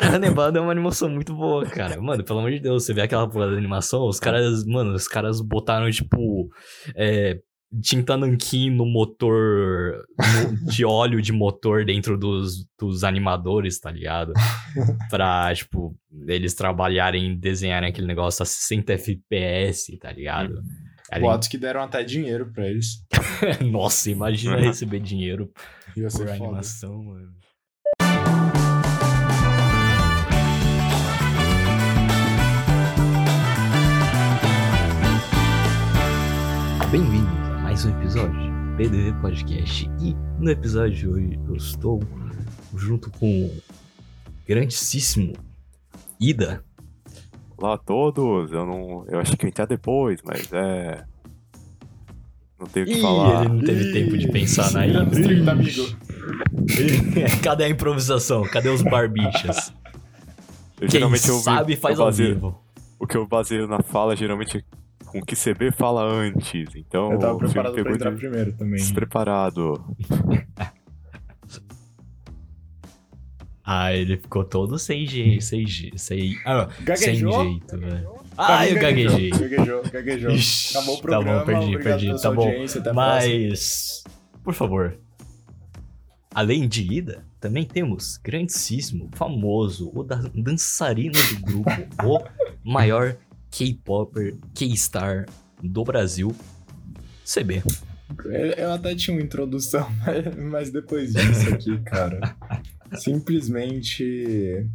Cara, Hannibal é uma animação muito boa, cara. Mano, pelo amor de Deus, você vê aquela porra da animação, os caras, mano, os caras botaram, tipo, é, tinta nanquim no motor, no, de óleo de motor dentro dos, dos animadores, tá ligado? Pra, tipo, eles trabalharem, desenharem aquele negócio a 60 FPS, tá ligado? Além... Boatos que deram até dinheiro pra eles. Nossa, imagina receber dinheiro por animação, mano. Bem-vindos a mais um episódio do PDV Podcast. E no episódio de hoje eu estou junto com o grandíssimo Ida. Olá a todos, eu não. Eu achei que eu entrar depois, mas é. Não tenho o que Ih, falar. ele não teve Ih, tempo de pensar na amigo. Cadê a improvisação? Cadê os barbichas? Eu, Quem geralmente eu sabe faz eu ao baseio- vivo. O que eu baseio na fala geralmente é com o que CB fala antes. Então Eu tava preparado pra pegou entrar de primeiro também. despreparado. Ah, ele ficou todo sem jeito, sem jeito, sem, ah, sem Gaguejou? jeito, velho. Ah, eu gaguejei. Gaguejou, gaguejou. Ixi, Acabou o tá programa. bom, perdi, obrigado perdi, pela tá bom. Mas, por favor, além de Ida, também temos grandíssimo, famoso, o da- dançarino do grupo, o maior K-Popper, K-Star do Brasil, CB. Eu- até tinha uma introdução, mas- depois disso aqui, cara. Simplesmente.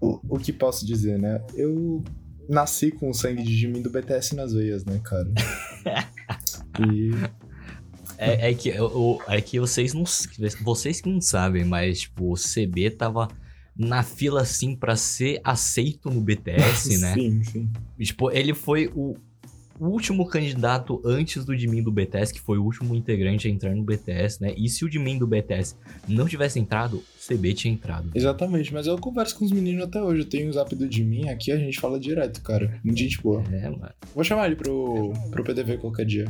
O, o que posso dizer, né? Eu nasci com o sangue de Jimin do BTS nas veias, né, cara? E. É, é que, eu- é que vocês não. Vocês que não sabem, mas, tipo, o CB tava na fila, assim, pra ser aceito no BTS, né? Sim, sim. Tipo, ele foi o último candidato antes do Jimin do BTS, que foi o último integrante a entrar no BTS, né? E se o Jimin do BTS não tivesse entrado, o CB tinha entrado. Exatamente, mas eu converso com os meninos até hoje. Eu tenho o zap do Jimin aqui, a gente fala direto, cara. Muito gente boa. É, mano. Vou chamar ele pro, pro PDV qualquer dia.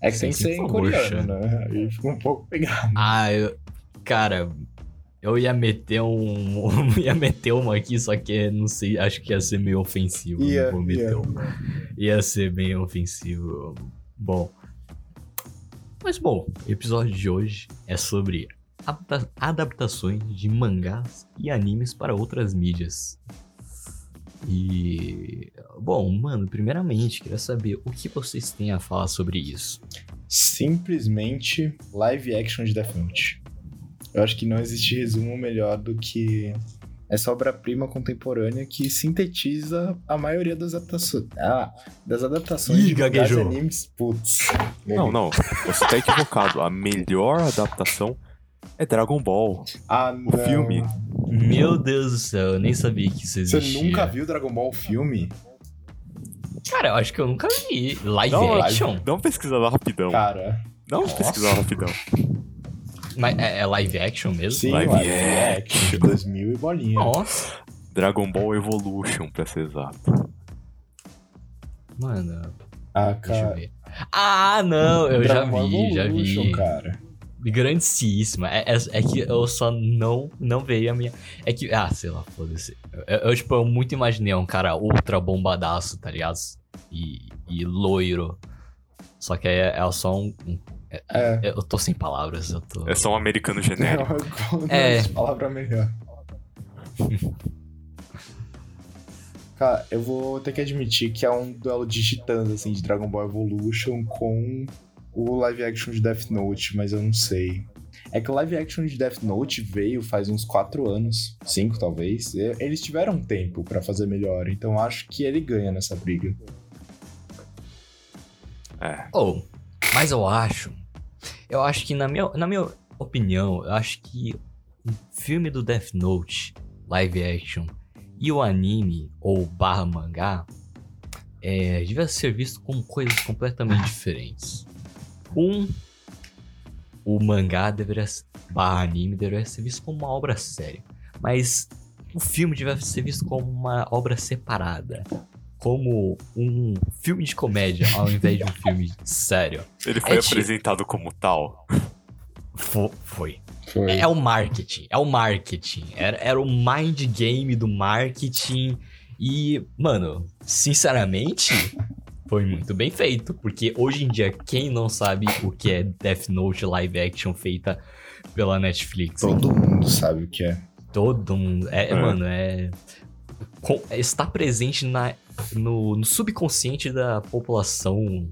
É que tem que ser em coreano, né? Aí fica um pouco pegado. Ah, eu, cara, eu ia meter um. ia meter uma aqui, só que não sei, acho que ia ser meio ofensivo. Vou meter uma. Ia ser bem ofensivo. Bom. Mas bom, o episódio de hoje é sobre adapta- adaptações de mangás e animes para outras mídias. E. Bom, mano, primeiramente, queria saber o que vocês têm a falar sobre isso. Simplesmente live action de Death Note. Eu acho que não existe resumo melhor do que essa obra-prima contemporânea que sintetiza a maioria das adaptações. Ah, das adaptações Ih, de gaguejou. animes. Putz. Não, não. Você tá equivocado. A melhor adaptação é Dragon Ball. Ah, O não. filme. Meu Deus do céu, eu nem sabia que isso Você existia. nunca viu Dragon Ball filme? Cara, eu acho que eu nunca vi. Live Não, action? Dá uma pesquisada rapidão. Cara, Dá uma Nossa. pesquisada rapidão. Mas é, é live action mesmo? sim, Live live, action. action. 2000 e bolinha. Nossa. Dragon Ball Evolution, pra ser exato. Mano, Ah, deixa eu cara. ver. Ah, não, eu já Dragon Ball vi, já Evolution, vi. cara. Grandíssima. É, é, é que eu só não, não veio a minha. É que. Ah, sei lá, foda-se. Eu, eu, tipo, eu muito imaginei um cara ultra bombadaço, tá ligado? E, e loiro. Só que é, é só um. um- É. eu tô sem palavras, eu tô. É só um americano genérico. Não, É. é. palavra melhor. Cara, eu vou ter que admitir que é um duelo de titãs, assim, de Dragon Ball Evolution com o live action de Death Note, mas eu não sei. É que o live action de Death Note veio faz uns 4 anos, 5 talvez. Eles tiveram tempo pra fazer melhor, então acho que ele ganha nessa briga. É. Oh, mas eu acho. Eu acho que, na minha, na minha opinião, eu acho que o filme do Death Note, live action, e o anime, ou barra mangá, é, devia ser visto como coisas completamente diferentes. Um, o mangá deveria ser- barra anime deveria ser visto como uma obra séria. Mas o filme deveria ser visto como uma obra separada. Como um filme de comédia ao invés de um filme sério. Ele foi É tipo- apresentado como tal. Fo- foi. Foi. É o marketing, é o marketing. Era, era o mind game do marketing. E, mano, sinceramente, foi muito bem feito. Porque hoje em dia, quem não sabe o que é Death Note live action feita pela Netflix? Todo mundo sabe o que é. Todo mundo. É, É. mano, é. com- está presente na, no, no subconsciente da população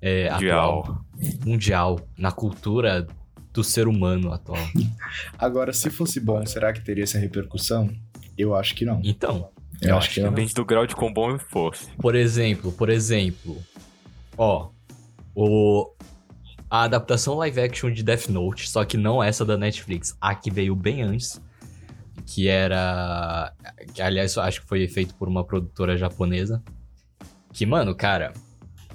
é, Mundial. atual. Mundial. Na cultura do ser humano atual. Agora, se fosse bom, será que teria essa repercussão? Eu acho que não. Então, Eu, acho que não. Depende do grau de quão bom fosse. por exemplo, por exemplo, ó, o a adaptação live action de Death Note, só que não essa da Netflix, a que veio bem antes, que era, que, aliás, eu acho que foi feito por uma produtora japonesa, que mano, cara,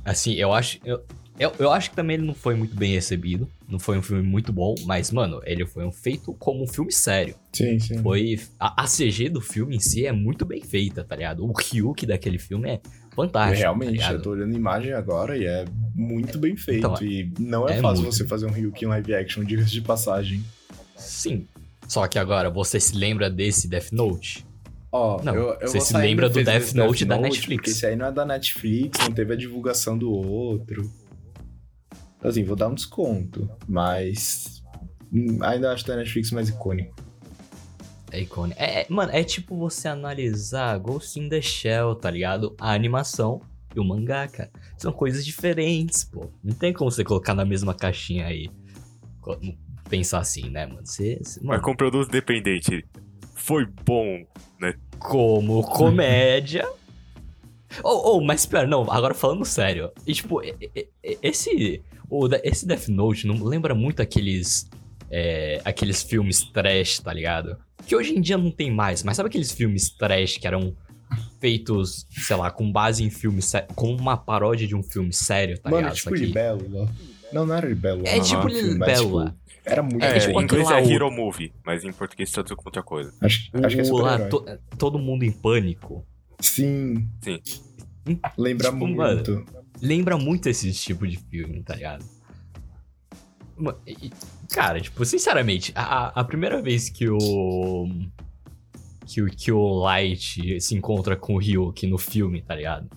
assim, eu acho eu, eu, eu acho que também ele não foi muito bem recebido, não foi um filme muito bom, mas mano, ele foi um feito como um filme sério. Sim, sim. Foi. A, a CG do filme em si é muito bem feita, tá ligado? O Ryuk daquele filme é fantástico. Realmente, tá eu tô olhando a imagem agora e é muito bem feito. Então, e não é, é fácil muito. você fazer um Ryuki em live action, diga-se de passagem. Sim. Só que agora, você se lembra desse Death Note? Ó, Não, eu, eu você se lembra do Death desse Note da Netflix. Esse aí não é da Netflix, não teve a divulgação do outro. Assim, vou dar um desconto, mas ainda acho da Netflix mais icônico. É icônico. É, é- mano, é tipo você analisar Ghost in the Shell, tá ligado? A animação e o mangá, cara. São coisas diferentes, pô. Não tem como você colocar na mesma caixinha aí. Pensar assim, né, mano? Você, você- Mas mano, com produto dependente, foi bom, né? como comédia. Oh, oh, mas pera, não, agora falando sério. E, tipo, esse, o esse Death Note não lembra muito aqueles. é, aqueles filmes trash, tá ligado? Que hoje em dia não tem mais, mas sabe aqueles filmes trash que eram feitos, sei lá, com base em filmes sé- com uma paródia de um filme sério, tá Mano, ligado? tipo Só que- Libélula. Não, não era Libélula. É não, tipo o era muito É, tipo em inglês é Hero Movie, mas em português traduziu com outra coisa. Acho, acho que é o lá, to- todo mundo em pânico. Sim. Sim. Lembra Tipo, muito. lembra muito esse tipo de filme, tá ligado? Cara, tipo, sinceramente, a, a primeira vez que o. Que o, que o Light se encontra com o Ryuk no filme, tá ligado?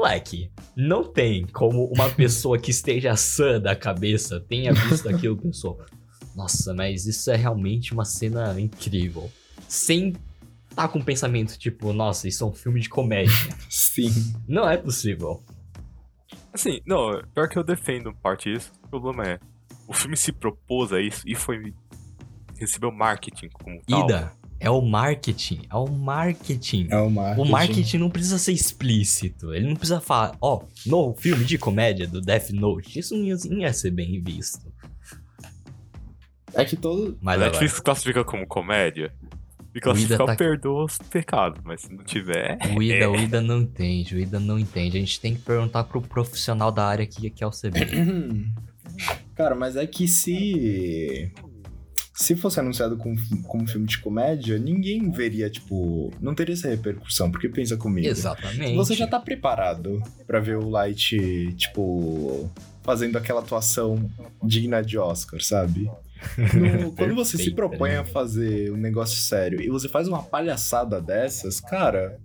Moleque, não tem como uma pessoa que esteja sã da cabeça tenha visto aquilo e pensou: Nossa, mas isso é realmente uma cena incrível. Sem tá com um pensamento tipo: Nossa, isso é um filme de comédia. Sim. não é possível. Assim, não, pior que eu defendo parte disso. O problema é, o filme se propôs a isso e foi. recebeu marketing como tal. Ida, é o marketing, é o marketing. É o marketing. O marketing não precisa ser explícito. Ele não precisa falar, ó, no filme de comédia do Death Note. Isso não ia, não ia ser bem visto. É que todo. A Mas agora, Netflix classifica como comédia. E classificar tá- perdoa os pecados, mas se não tiver. o Ida, é. o Ida não entende, o Ida não entende. A gente tem que perguntar pro profissional da área que, que é o CB. Cara, mas é que se. Se fosse anunciado como, como filme de comédia, ninguém veria, tipo. Não teria essa repercussão, porque pensa comigo. Exatamente. Você já tá preparado pra ver o Light, tipo. Fazendo aquela atuação digna de Oscar, sabe? No- quando você se propõe né? a fazer um negócio sério e você faz uma palhaçada dessas, cara,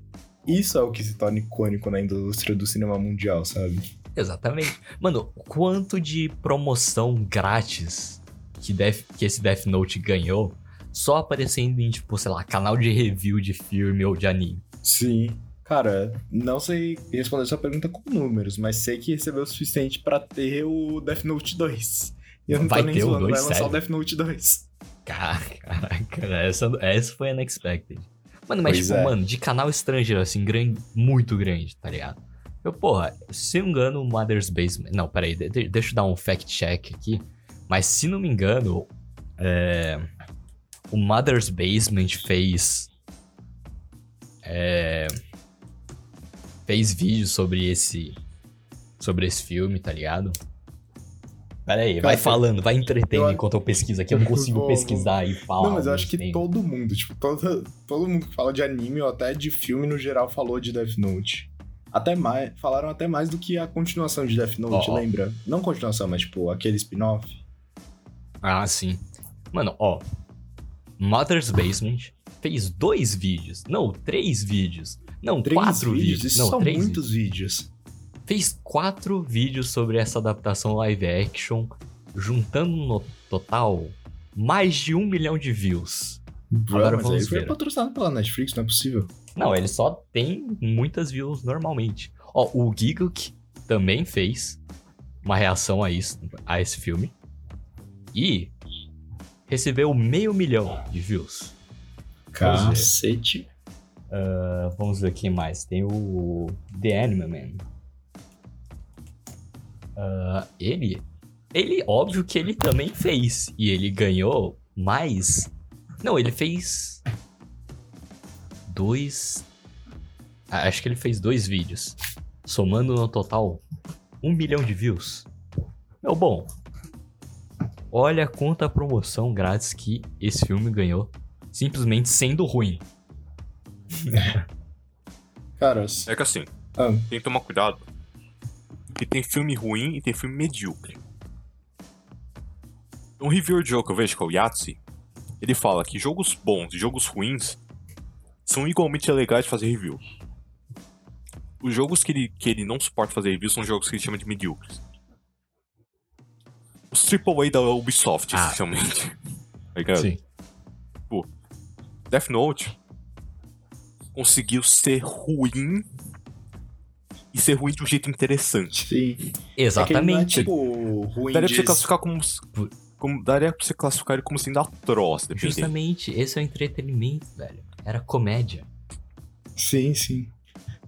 isso é o que se torna icônico na indústria do cinema mundial, sabe? Exatamente. Mano, quanto de promoção grátis que, Death, que esse Death Note ganhou só aparecendo em, tipo, sei lá, canal de review de filme ou de anime. Sim. Cara, não sei responder sua pergunta com números, mas sei que recebeu o suficiente pra ter o Death Note 2. E eu não Vai tô nem zoando, 2, vai lançar o? Death Note 2. Caraca, essa, essa foi unexpected. Mano, mas Pois tipo, é. mano, de canal estrangeiro, assim, grande, muito grande, tá ligado? Eu, porra, se não me engano, o Mother's Basement. Não, peraí, de- deixa eu dar um fact check aqui. Mas se não me engano, é, o Mother's Basement fez. É, fez vídeo sobre esse. Sobre esse filme, tá ligado? Pera aí, vai falando, vai entretendo eu- enquanto eu pesquiso aqui. Eu não consigo Vou- pesquisar e falar. não, mas eu acho que tempo. todo mundo, tipo, todo, todo mundo que fala de anime ou até de filme no geral falou de Death Note. Até mais, falaram até mais do que a continuação de Death Note, ó. lembra? Não continuação, mas tipo, aquele spin-off. Ah, sim. Mano, ó. Mother's Basement fez dois vídeos. Não, três vídeos. Não, Três quatro vídeos. Isso Não, são três muitos vídeos. fez quatro vídeos sobre essa adaptação live action, juntando no total mais de um milhão de views. Bro, Agora mas vamos aí foi ver. patrocinado pela Netflix, não é possível. Não, ele só tem muitas views normalmente. Ó, o Giguk também fez uma reação a isso, a esse filme. E recebeu meio milhão de views. Cacete. Ah, vamos ver quem mais. Tem o The Anime Man. Ah, ele. Ele, óbvio que ele também fez. E ele ganhou mais. Não, ele fez. Dois. Ah, Acho que ele fez dois vídeos. Somando no total um milhão de views. Meu bom. Olha quanta promoção grátis que esse filme ganhou. Simplesmente sendo ruim. Caras. É que assim, Ah, tem que tomar cuidado. Que tem filme ruim e tem filme medíocre. Um reviewer de jogo que eu vejo, que é o Yahtzee, ele fala que jogos bons e jogos ruins são igualmente legais de fazer review. Os jogos que ele, que ele não suporta fazer review são jogos que ele chama de medíocres. Os AAA da Ubisoft, Ah. essencialmente. Tá ligado? Sim. Death Note conseguiu ser ruim e ser ruim de um jeito interessante. sim. Exatamente. É que ele não é, tipo, ruim Daria pra você classificar como, como. Daria pra você classificar ele como sendo atroz, dependendo. Justamente, esse é o entretenimento, velho. Era comédia. Sim, sim.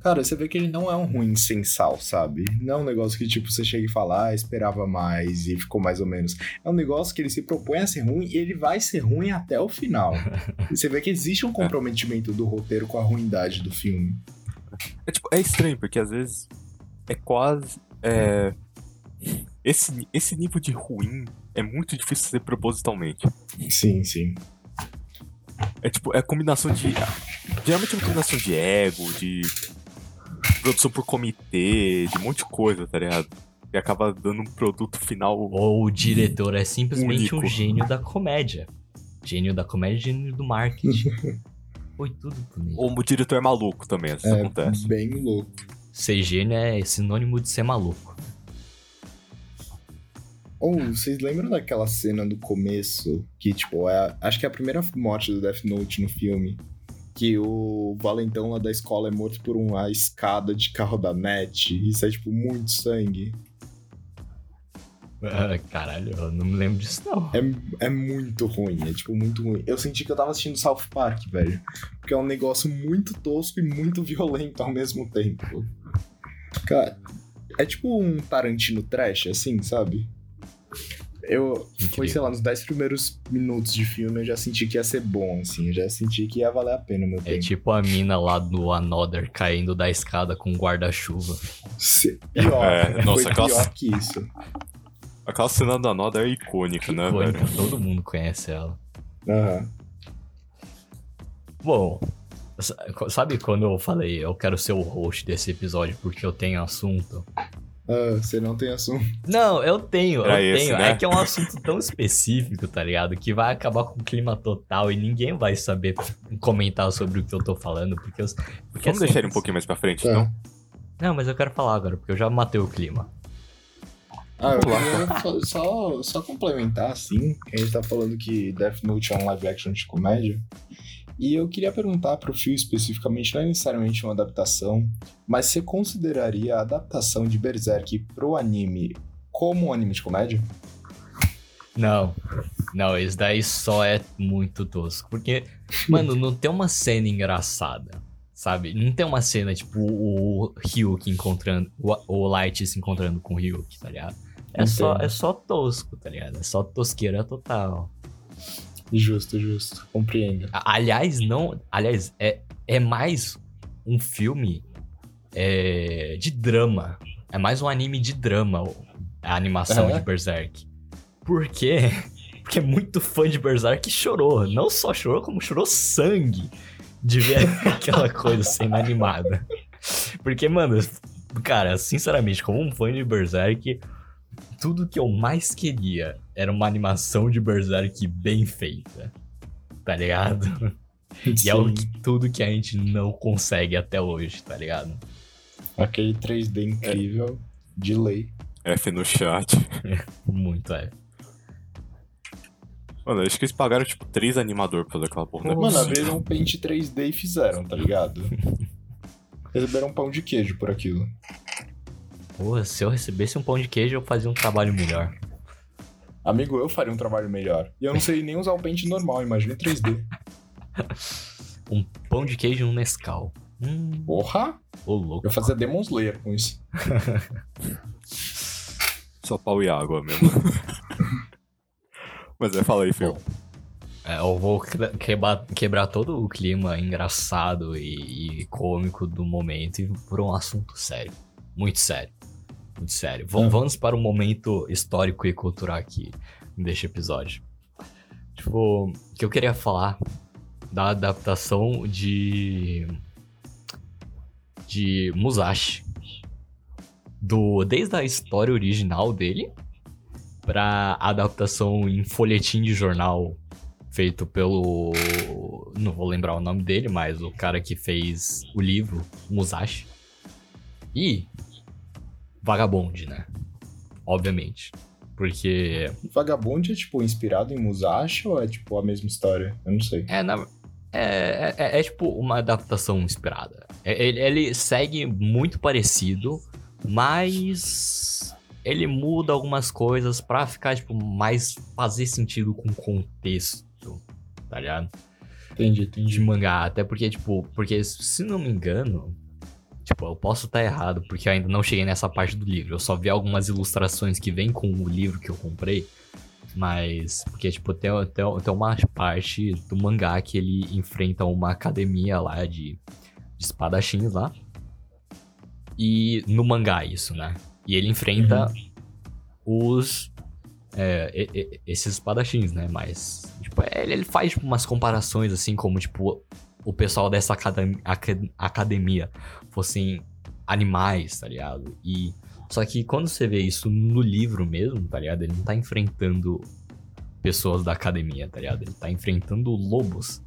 Cara, você vê que ele não é um ruim sem sal, sabe? Não é um negócio que, tipo, você chega e fala, ah, esperava mais e ficou mais ou menos. É um negócio que ele se propõe a ser ruim e ele vai ser ruim até o final. você vê que existe um comprometimento do roteiro com a ruindade do filme. É, tipo, é estranho, porque às vezes é quase. É... Esse, esse nível de ruim é muito difícil de fazer propositalmente. Sim, sim. É tipo, é combinação de. Geralmente é uma combinação de ego, de produção por comitê, de um monte de coisa, tá ligado? E acaba dando um produto final. Ou o diretor é simplesmente um Único. gênio da comédia. Gênio da comédia e gênio do marketing. Foi tudo comigo. Ou o diretor é maluco também, vezes É acontece. bem louco. Ser gênio é sinônimo de ser maluco. Ou, vocês lembram daquela cena do começo, que, tipo, é, acho que é a primeira morte do Death Note no filme, que o valentão lá da escola é morto por uma escada de carro da net, isso é, tipo, muito sangue. Ah, caralho, eu não me lembro disso não. É, é muito ruim, é, tipo, muito ruim. Eu senti que eu tava assistindo South Park, velho, porque é um negócio muito tosco e muito violento ao mesmo tempo. Cara, é tipo um Tarantino trash, assim, sabe? Eu, Foi, Incrível. sei lá, nos 10 primeiros minutos de filme eu já senti que ia ser bom, assim. Eu já senti que ia valer a pena o meu É tempo. tipo a mina lá do Another caindo da escada com um guarda-chuva. Se- Pior, É, nossa, foi aquela- pior que isso. Aquela cena da Noda é icônica, né, Icônica, velho? todo mundo conhece ela. Aham. Bom, sa- sabe quando eu falei eu quero ser o host desse episódio porque eu tenho assunto? Ah, você não tem assunto. Não, eu tenho, Era eu esse, tenho. né? É que é um assunto tão específico, tá ligado? Que vai acabar com o clima total e ninguém vai saber comentar sobre o que eu tô falando, porque eu. Porque Vamos é deixar ele um pouquinho mais pra frente, Tá. então? assim. Não, mas eu quero falar agora, porque eu já matei o clima. Ah, eu queria só, só, só complementar, assim, que a gente tá falando que Death Note é um live action de comédia. E eu queria perguntar pro Phil especificamente, não é necessariamente uma adaptação, mas você consideraria a adaptação de Berserk pro anime como um anime de comédia? Não, não, isso daí só é muito tosco. Porque, mano, não tem uma cena engraçada, sabe? Não tem uma cena tipo o Ryuk encontrando, o, o Light se encontrando com o Ryuk, tá ligado? É só, é só tosco, tá ligado? É só tosqueira total. Justo, justo. Compreendo. Aliás, não. Aliás, é, é mais um filme é, de drama. É mais um anime de drama, a animação É? de Berserk. Por quê? Porque muito fã de Berserk chorou. Não só chorou, como chorou sangue de ver aquela coisa sendo animada. Porque, mano, cara, sinceramente, como um fã de Berserk, tudo que eu mais queria era uma animação de Berserk bem feita. Tá ligado? E é o que- tudo que a gente não consegue até hoje, tá ligado? Aquele 3D incrível de lei. F no chat. Muito é. Mano, acho que eles pagaram, tipo, três animador pra fazer aquela porra. não é Mano, abriram um pente 3D e fizeram, tá ligado? Receberam um pão de queijo por aquilo. Porra, se eu recebesse um pão de queijo, eu fazia um trabalho melhor. Amigo, eu faria um trabalho melhor. E eu não sei nem usar o pente normal, imagina 3D. Um pão de queijo e um Nescau. Hum, Porra! ô louco. Eu fazia Demon Slayer com isso. Só pau e água mesmo. Mas é, fala aí, Phil. É, eu vou que- quebrar, quebrar todo o clima engraçado e, e cômico do momento e por um assunto sério. Muito sério. Muito sério. Vamos, Hum. vamos para o momento histórico e cultural aqui deste episódio. Tipo, o que eu queria falar da adaptação de. de Musashi. Do, desde a história original dele pra adaptação em folhetim de jornal feito pelo. Não vou lembrar o nome dele, mas o cara que fez o livro, Musashi. E. Vagabond, né? Obviamente. Porque. Vagabond é, tipo, inspirado em Musashi ou é, tipo, a mesma história? Eu não sei. É, na, é, é, é tipo uma adaptação inspirada. É- Ele, ele segue muito parecido, mas ele muda algumas coisas pra ficar, tipo, mais fazer sentido com o contexto, tá ligado? Entendi, De entendi. mangá. Até porque, tipo, porque se não me engano, tipo, eu posso estar errado, porque eu ainda não cheguei nessa parte do livro. Eu só vi algumas ilustrações que vêm com o livro que eu comprei. Mas, porque, tipo, tem, tem, tem uma parte do mangá que ele enfrenta uma academia lá de, de espadachins lá. E no mangá, isso, né? E ele enfrenta os. é, e- e- esses espadachins, né? Mas, tipo, ele, ele faz tipo, umas comparações, assim, como, tipo, o pessoal dessa academ- aca- academia fossem animais, tá ligado? E. Só que quando você vê isso no livro mesmo, tá ligado? Ele não tá enfrentando pessoas da academia, tá ligado? Ele tá enfrentando lobos.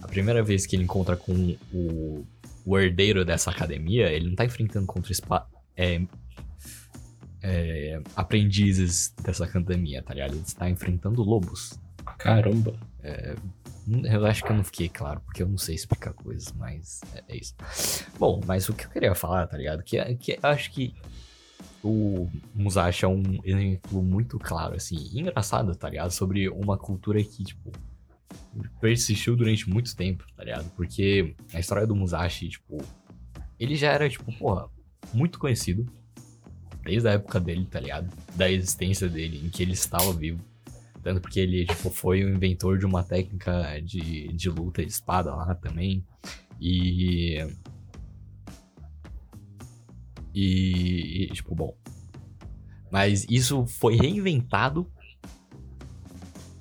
A primeira vez que ele encontra com o, o herdeiro dessa academia, ele não tá enfrentando contra é, é, aprendizes dessa academia, tá ligado? Ele está enfrentando lobos. Caramba. Eu acho que eu não fiquei claro, porque eu não sei explicar coisas, mas é, é isso. Bom, mas o que eu queria falar, tá ligado? Que, que eu acho que o Musashi é um exemplo muito claro, assim, engraçado, tá ligado? Sobre uma cultura que, tipo, persistiu durante muito tempo, tá ligado? Porque a história do Musashi, tipo, ele já era, tipo, porra, muito conhecido desde a época dele, tá ligado? Da existência dele, em que ele estava vivo. Tanto porque ele, tipo, foi o inventor de uma técnica de, de luta de espada lá também. E. E, tipo, bom. Mas isso foi reinventado.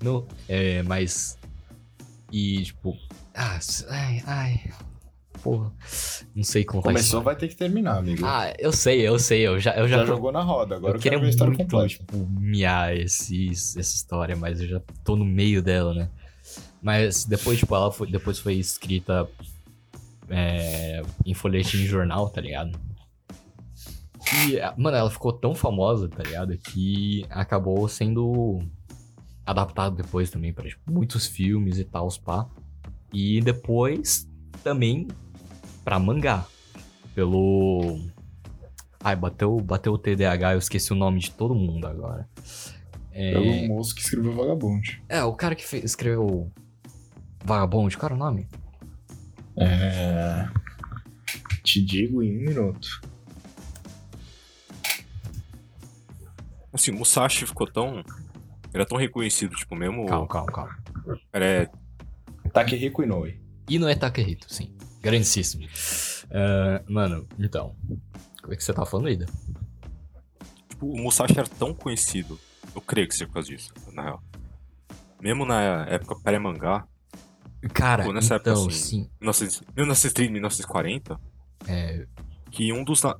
No, é, mas. E, tipo. Ah, ai, ai. Porra. Não sei contar Começou, isso. vai ter que terminar, amigo. Ah, eu sei, eu sei. Eu já, eu já, já tô- jogou na roda, agora eu quero ver a história muito, completa. tipo, miar esse, essa história, mas eu já tô no meio dela, né? Mas depois, tipo, ela foi, depois foi escrita é, em folhetim de jornal, tá ligado? E, mano, ela ficou tão famosa, tá ligado? Que acabou sendo adaptado depois também pra tipo, muitos filmes e tal, pá. E depois também pra mangá. Pelo. Ai, bateu, bateu o TDAH, eu esqueci o nome de todo mundo agora. É, Pelo moço que escreveu Vagabond. é o cara que fe- escreveu Vagabond, qual era o nome? É... Te digo em um minuto. Assim, o Musashi ficou tão. Era tão reconhecido, tipo, mesmo. Calma, calma, calma. Era, Takehiko Inoue. E no Takehito, sim. Grandíssimo. Ah, mano, então. Como é que você tá falando, Ida? tipo, o Musashi era tão conhecido. Eu creio que seja por causa disso, na real. Mesmo na época pré-mangá, Cara, Pô, nessa época, então, assim, sim. 1900 1930, 1940, É, que um dos. na-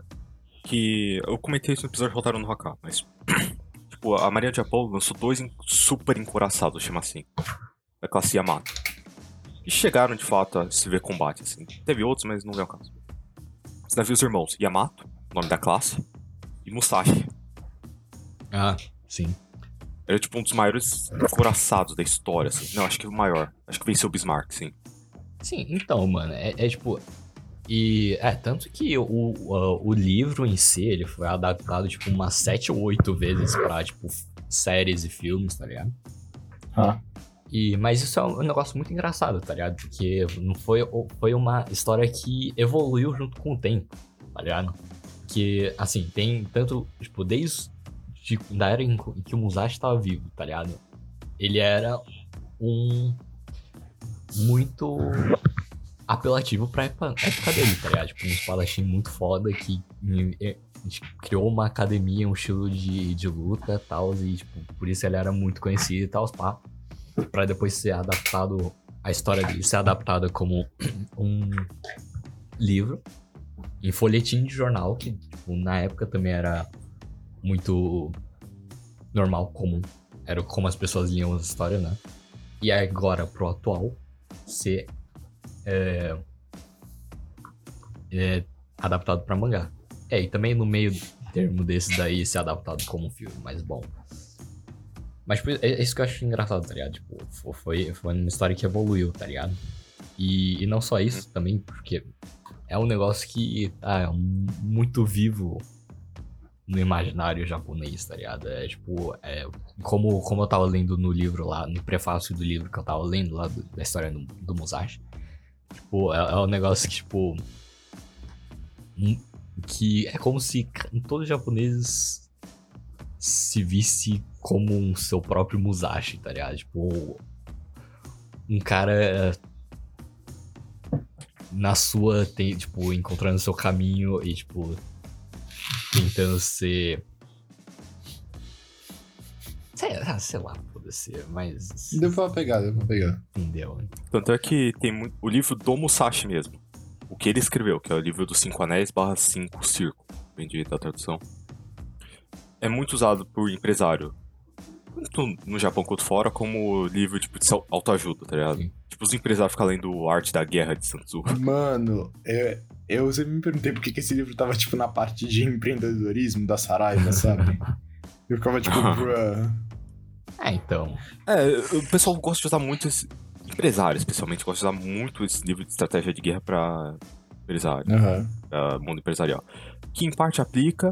Que. Eu comentei isso no episódio de no Haka, mas. tipo, tipo, a Marinha do Japão lançou dois super encoraçados, chama assim. Da classe Yamato. E chegaram, de fato, a se ver combate, assim. Teve outros, mas não é o caso. Os navios irmãos, Yamato, nome da classe, e Musashi. Ah, sim. Era tipo um dos maiores encoraçados da história, assim. Não, acho que o maior. Acho que venceu o Bismarck, sim. Sim, então, mano, é, é tipo. E é, tanto que o, o, o livro em si, ele foi adaptado, tipo, umas sete ou oito vezes pra, tipo, séries e filmes, tá ligado? Ah. E, mas isso é um negócio muito engraçado, tá ligado? Porque não foi, foi uma história que evoluiu junto com o tempo, tá ligado? Que, assim, tem tanto, tipo, desde de- da era em que o Musashi tava vivo, tá ligado? Ele era um muito apelativo pra época, época dele, tá ligado? Tipo, um espadachim muito foda que eh, criou uma academia, um estilo de, de luta e tal, e, tipo, por isso ele era muito conhecido e tal, pá. Pra depois ser adaptado, a história dele ser adaptada como um livro em folhetim de jornal, que, tipo, na época também era muito normal, comum. Era como as pessoas liam as histórias, né? E agora, pro atual, ser é, é, adaptado pra mangá. É, e também no meio termo desse daí ser adaptado como um filme, mas bom. Mas tipo, é é isso que eu acho engraçado, tá ligado? Tipo, fo- foi, foi uma história que evoluiu, tá ligado? E, e não só isso, também porque é um negócio que tá muito vivo no imaginário japonês, tá ligado? É tipo, é, como, como eu tava lendo no livro lá, no prefácio do livro que eu tava lendo lá do- da história do, do Musashi. Tipo, é, é um negócio que, tipo. hum, Que é como se todos os japoneses se visse como um seu próprio Musashi, tá ligado? Tipo, um cara na sua, tem, tipo, encontrando seu caminho e, tipo, tentando ser. Sei, ah, sei lá, foda-se, mas. Deu pra pegar, deu pra pegar. Entendeu? Tanto é que tem muito, o livro do Musashi mesmo. O que ele escreveu, que é o livro dos Cinco Anéis barra Cinco Circo, entendi da tradução. É muito usado por empresário. Tanto no Japão quanto fora, como livro tipo, de autoajuda, tá ligado? Sim. Tipo, os empresários ficam lendo Arte da Guerra de Sun Tzu. Mano, eu, eu sempre me perguntei por que, que esse livro tava, tipo, na parte de empreendedorismo da Saraiva, sabe? Eu ficava tipo, bruh. É, então. É, o pessoal gosta de usar muito esse. Empresário, especialmente, gosta de usar muito esse livro de estratégia de guerra pra empresário, Aham. pra mundo empresarial. Que em parte aplica,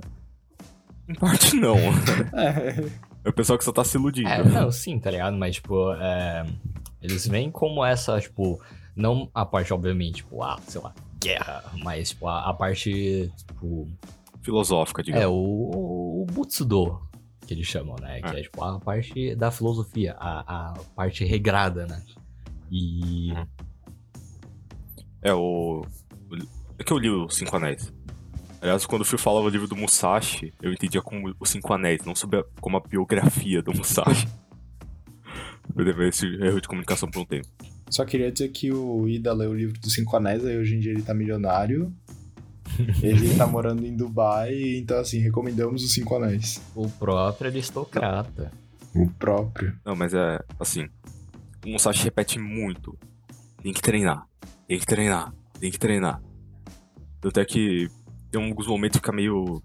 em parte não. É. É o pessoal que só tá se iludindo. É, não, sim, tá ligado? Mas, tipo, é, eles veem como essa, tipo, não a parte, obviamente, tipo, ah, sei lá, guerra, mas, tipo, a, a parte, tipo, Filosófica, é, digamos. o, o Butsudo, que eles chamam, né? Que É. é, tipo, a parte da filosofia, a, a parte regrada, né? E. Uhum. É o. o- É que eu li os Cinco Anéis. Aliás, quando o Phil falava o livro do Musashi, eu entendia como os Cinco Anéis, não sobre a- como a biografia do Musashi. eu levei esse erro de comunicação por um tempo. Só queria dizer que o Ida leu o livro dos Cinco Anéis, aí hoje em dia ele tá milionário. ele tá morando em Dubai, então assim, recomendamos os Cinco Anéis. O próprio aristocrata. O próprio. Não, mas é assim. O Musashi repete muito. Tem que treinar. Tem que treinar. Tem que treinar. Tanto é que tem alguns momentos que fica meio.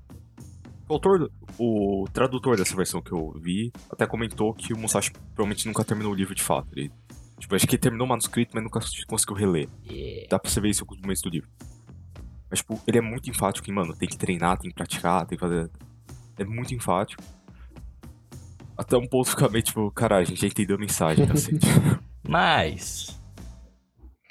O autor, o tradutor dessa versão que eu vi, até comentou que o Musashi provavelmente nunca terminou o livro de fato. Ele, tipo, acho que ele terminou o manuscrito, mas nunca conseguiu reler. Dá pra você ver isso em alguns momentos do livro. Mas, tipo, ele é muito enfático em, mano, tem que treinar, tem que praticar, tem que fazer. É muito enfático. Até um ponto fica meio tipo, caralho, a gente já entendeu a mensagem, cacete. Mas.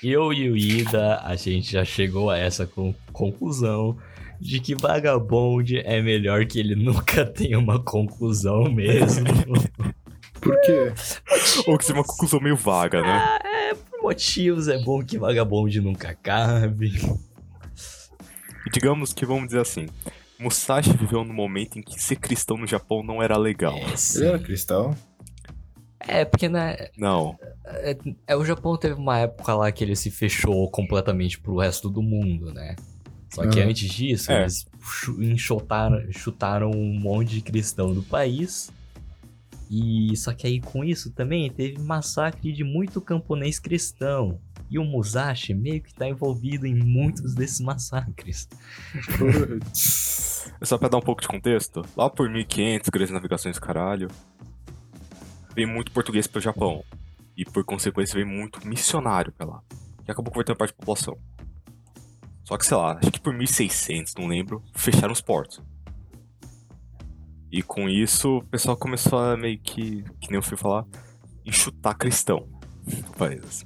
Eu e o Ida, a gente já chegou a essa con- conclusão de que Vagabond é melhor que ele nunca tenha uma conclusão mesmo. Por quê? Ou que seja uma conclusão meio vaga, né? é, por motivos é bom que Vagabond nunca acabe. E digamos que, vamos dizer assim, Musashi viveu num momento em que ser cristão no Japão não era legal. É, Ele era cristão? É, porque né, Não. é, é, o Japão teve uma época lá que ele se fechou completamente pro resto do mundo, né? Só que Ah. antes disso, É. eles enxotaram, chutaram um monte de cristão do país E só que aí com isso também teve massacre de muito camponês cristão. E o Musashi meio que tá envolvido em muitos desses massacres. É Só pra dar um pouco de contexto, lá por 1500, grandes navegações caralho, veio muito português pro Japão. E por consequência veio muito missionário pra lá. Que acabou convertendo parte da população. Só que, sei lá, acho que por 1600, não lembro, fecharam os portos. E com isso, o pessoal começou a meio que, que nem eu fui falar, enxutar cristão país. Assim?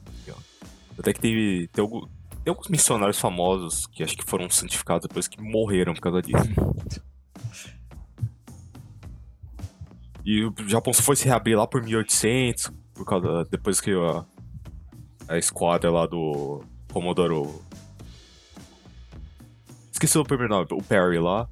Até que teve, tem, algum- tem alguns missionários famosos que acho que foram santificados depois que morreram por causa disso. E o Japão só foi se reabrir lá por 1800, por causa, depois que a, a esquadra lá do Commodoro... Esqueci o primeiro nome, o Perry lá.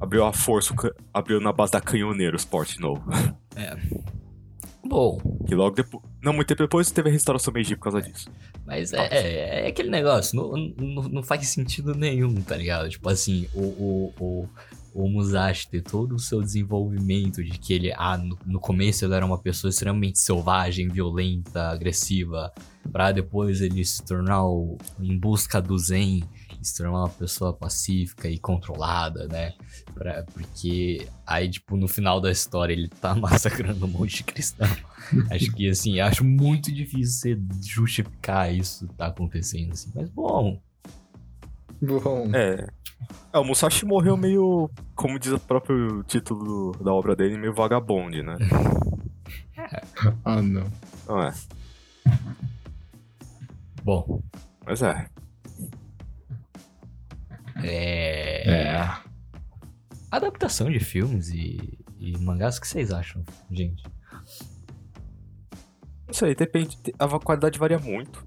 Abriu a força, o abriu na base da Canhoneiros Port de novo. Bom, Que logo depois, não muito tempo depois, teve a restauração Meiji por causa disso. Mas é, é, é aquele negócio, não, não, não faz sentido nenhum, tá ligado? Tipo assim, o, o, o, o Musashi ter todo o seu desenvolvimento de que ele, ah, no, no começo ele era uma pessoa extremamente selvagem, violenta, agressiva, pra depois ele se tornar o, em busca do Zen, se tornar uma pessoa pacífica e controlada, né? Pra, porque aí, tipo, no final da história ele tá massacrando um monte de cristão. Acho que, assim, acho muito difícil você justificar isso tá acontecendo, assim. Mas, bom, Bom. É. É, o Musashi morreu meio, como diz o próprio título do- da obra dele, meio vagabonde, né? Ah, não. Não é. bom, Mas é. É... É. Adaptação de filmes e, e mangás, o que vocês acham, gente? Não sei, depende. A qualidade varia muito.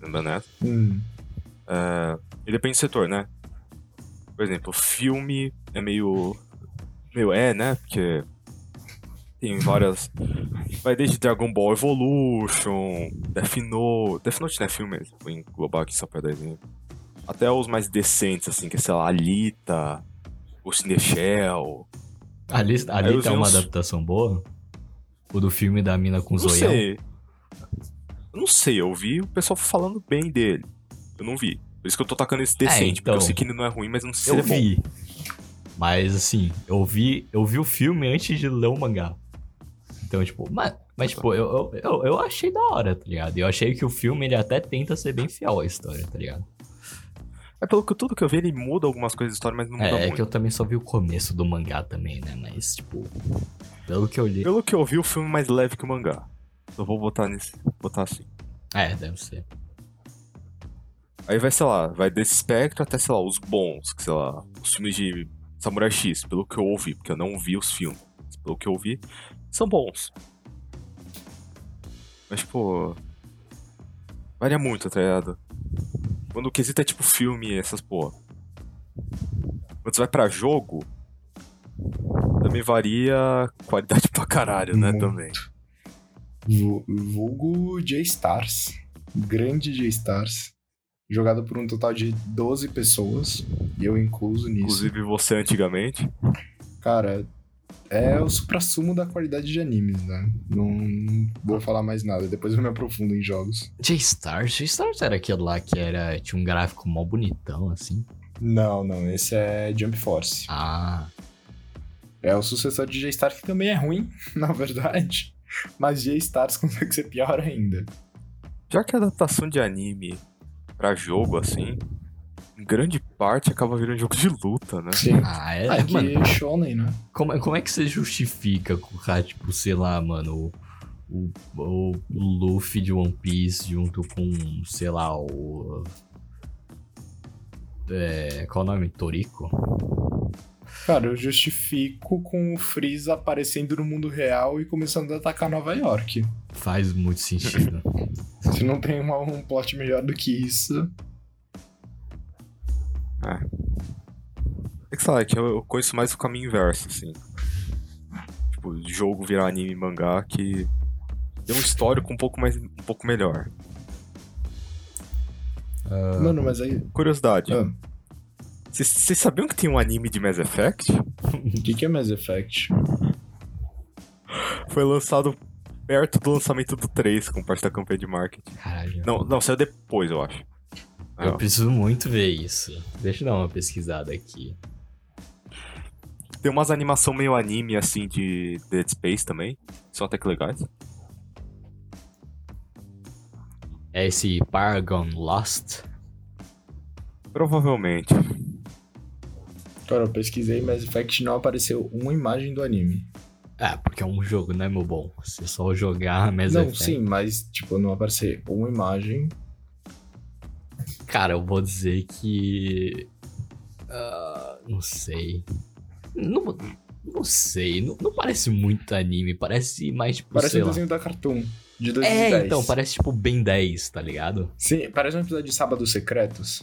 Lembra, né? Hum. É, e depende do setor, né? Por exemplo, filme é meio. meio é, né? Porque. Tem várias. Vai desde Dragon Ball Evolution, Death Note. Death Note não é filme mesmo, vou englobar aqui só pra dar exemplo. Até os mais decentes, assim, que é, sei lá, Alita, Ghost in the Shell. A lista, a Aí eu lista é uma uns- adaptação boa? O do filme da mina com Não zoião? sei. Eu não sei, eu vi o pessoal falando bem dele. Eu não vi. Por isso que eu tô tacando esse decente, porque eu então. sei que ele não é ruim, mas eu não sei Eu se ele é bom. vi. Mas assim, eu vi, eu vi o filme antes de ler o mangá. Então, tipo, mas, mas tipo, eu, eu, eu, eu achei da hora, tá ligado? Eu achei que o filme ele até tenta ser bem fiel à história, tá ligado? É pelo que tudo que eu vi, ele muda algumas coisas da história, mas não muda É, é muito. que eu também só vi o começo do mangá também, né? Mas, tipo, pelo que eu li. Pelo que eu vi, o filme é mais leve que o mangá. Eu vou botar nesse. botar assim. É, deve ser. Aí vai, sei lá, vai desse espectro até, sei lá, os bons, que sei lá, os filmes de Samurai X, pelo que eu ouvi, porque eu não vi os filmes. Pelo que eu ouvi, são bons. Mas, tipo. Varia muito, tá ligado? Quando o quesito é tipo filme, essas porra. Quando você vai pra jogo, também varia qualidade pra caralho, né? Muito. Também. Vu- Vulgo J-Stars. Grande J-Stars. Jogado por um total de 12 pessoas. E eu incluso nisso. Inclusive você antigamente. Cara, é o supra-sumo da qualidade de animes, né? Não, não vou falar mais nada. Depois eu me aprofundo em jogos. J-Stars? J-Stars era aquele lá que era, tinha um gráfico mó bonitão, assim. Não, não. Esse é Jump Force. Ah, É o sucessor de J-Stars, que também é ruim, na verdade. Mas J-Stars consegue ser pior ainda. Já que a adaptação de anime pra jogo, assim, em grande parte acaba virando jogo de luta, né? Sim. ah é, Ah, é que mano, Shonen, né? como, como é que você justifica colocar, tipo, sei lá, mano, o, o, o Luffy de One Piece junto com, sei lá, o... É, qual é o nome? Toriko? Cara, eu justifico com o Freeza aparecendo no mundo real e começando a atacar Nova York. Faz muito sentido. Se não tem uma- um plot melhor do que isso. É que sei lá, é que eu, eu conheço mais o caminho inverso, assim. Tipo, jogo virar anime e mangá que tem um histórico um pouco mais um pouco melhor. Mano, mas aí. Curiosidade, Ah, vocês vocês sabiam que tem um anime de Mass Effect? O que, que é Mass Effect? Foi lançado perto do lançamento do 3, com parte da campanha de marketing. Caralho. Não, não, saiu depois, eu acho. Eu preciso muito ver isso. Deixa eu dar uma pesquisada aqui. Tem umas animação meio anime, assim, de Dead Space também. São até que legais. É esse Paragon Lost. Provavelmente. Cara, eu pesquisei, Mass Effect não apareceu uma imagem do anime. É, porque é um jogo, né, meu bom? Se só jogar Mass não, Effect- sim, mas, tipo, não apareceu uma imagem. Cara, eu vou dizer que. ah, não sei. Não, não sei. Não, não parece muito anime. Parece mais tipo. Parece sei um lá. desenho da Cartoon, de 2010. É, então, parece tipo Ben 10, tá ligado? Sim, parece um episódio de Sábados Secretos.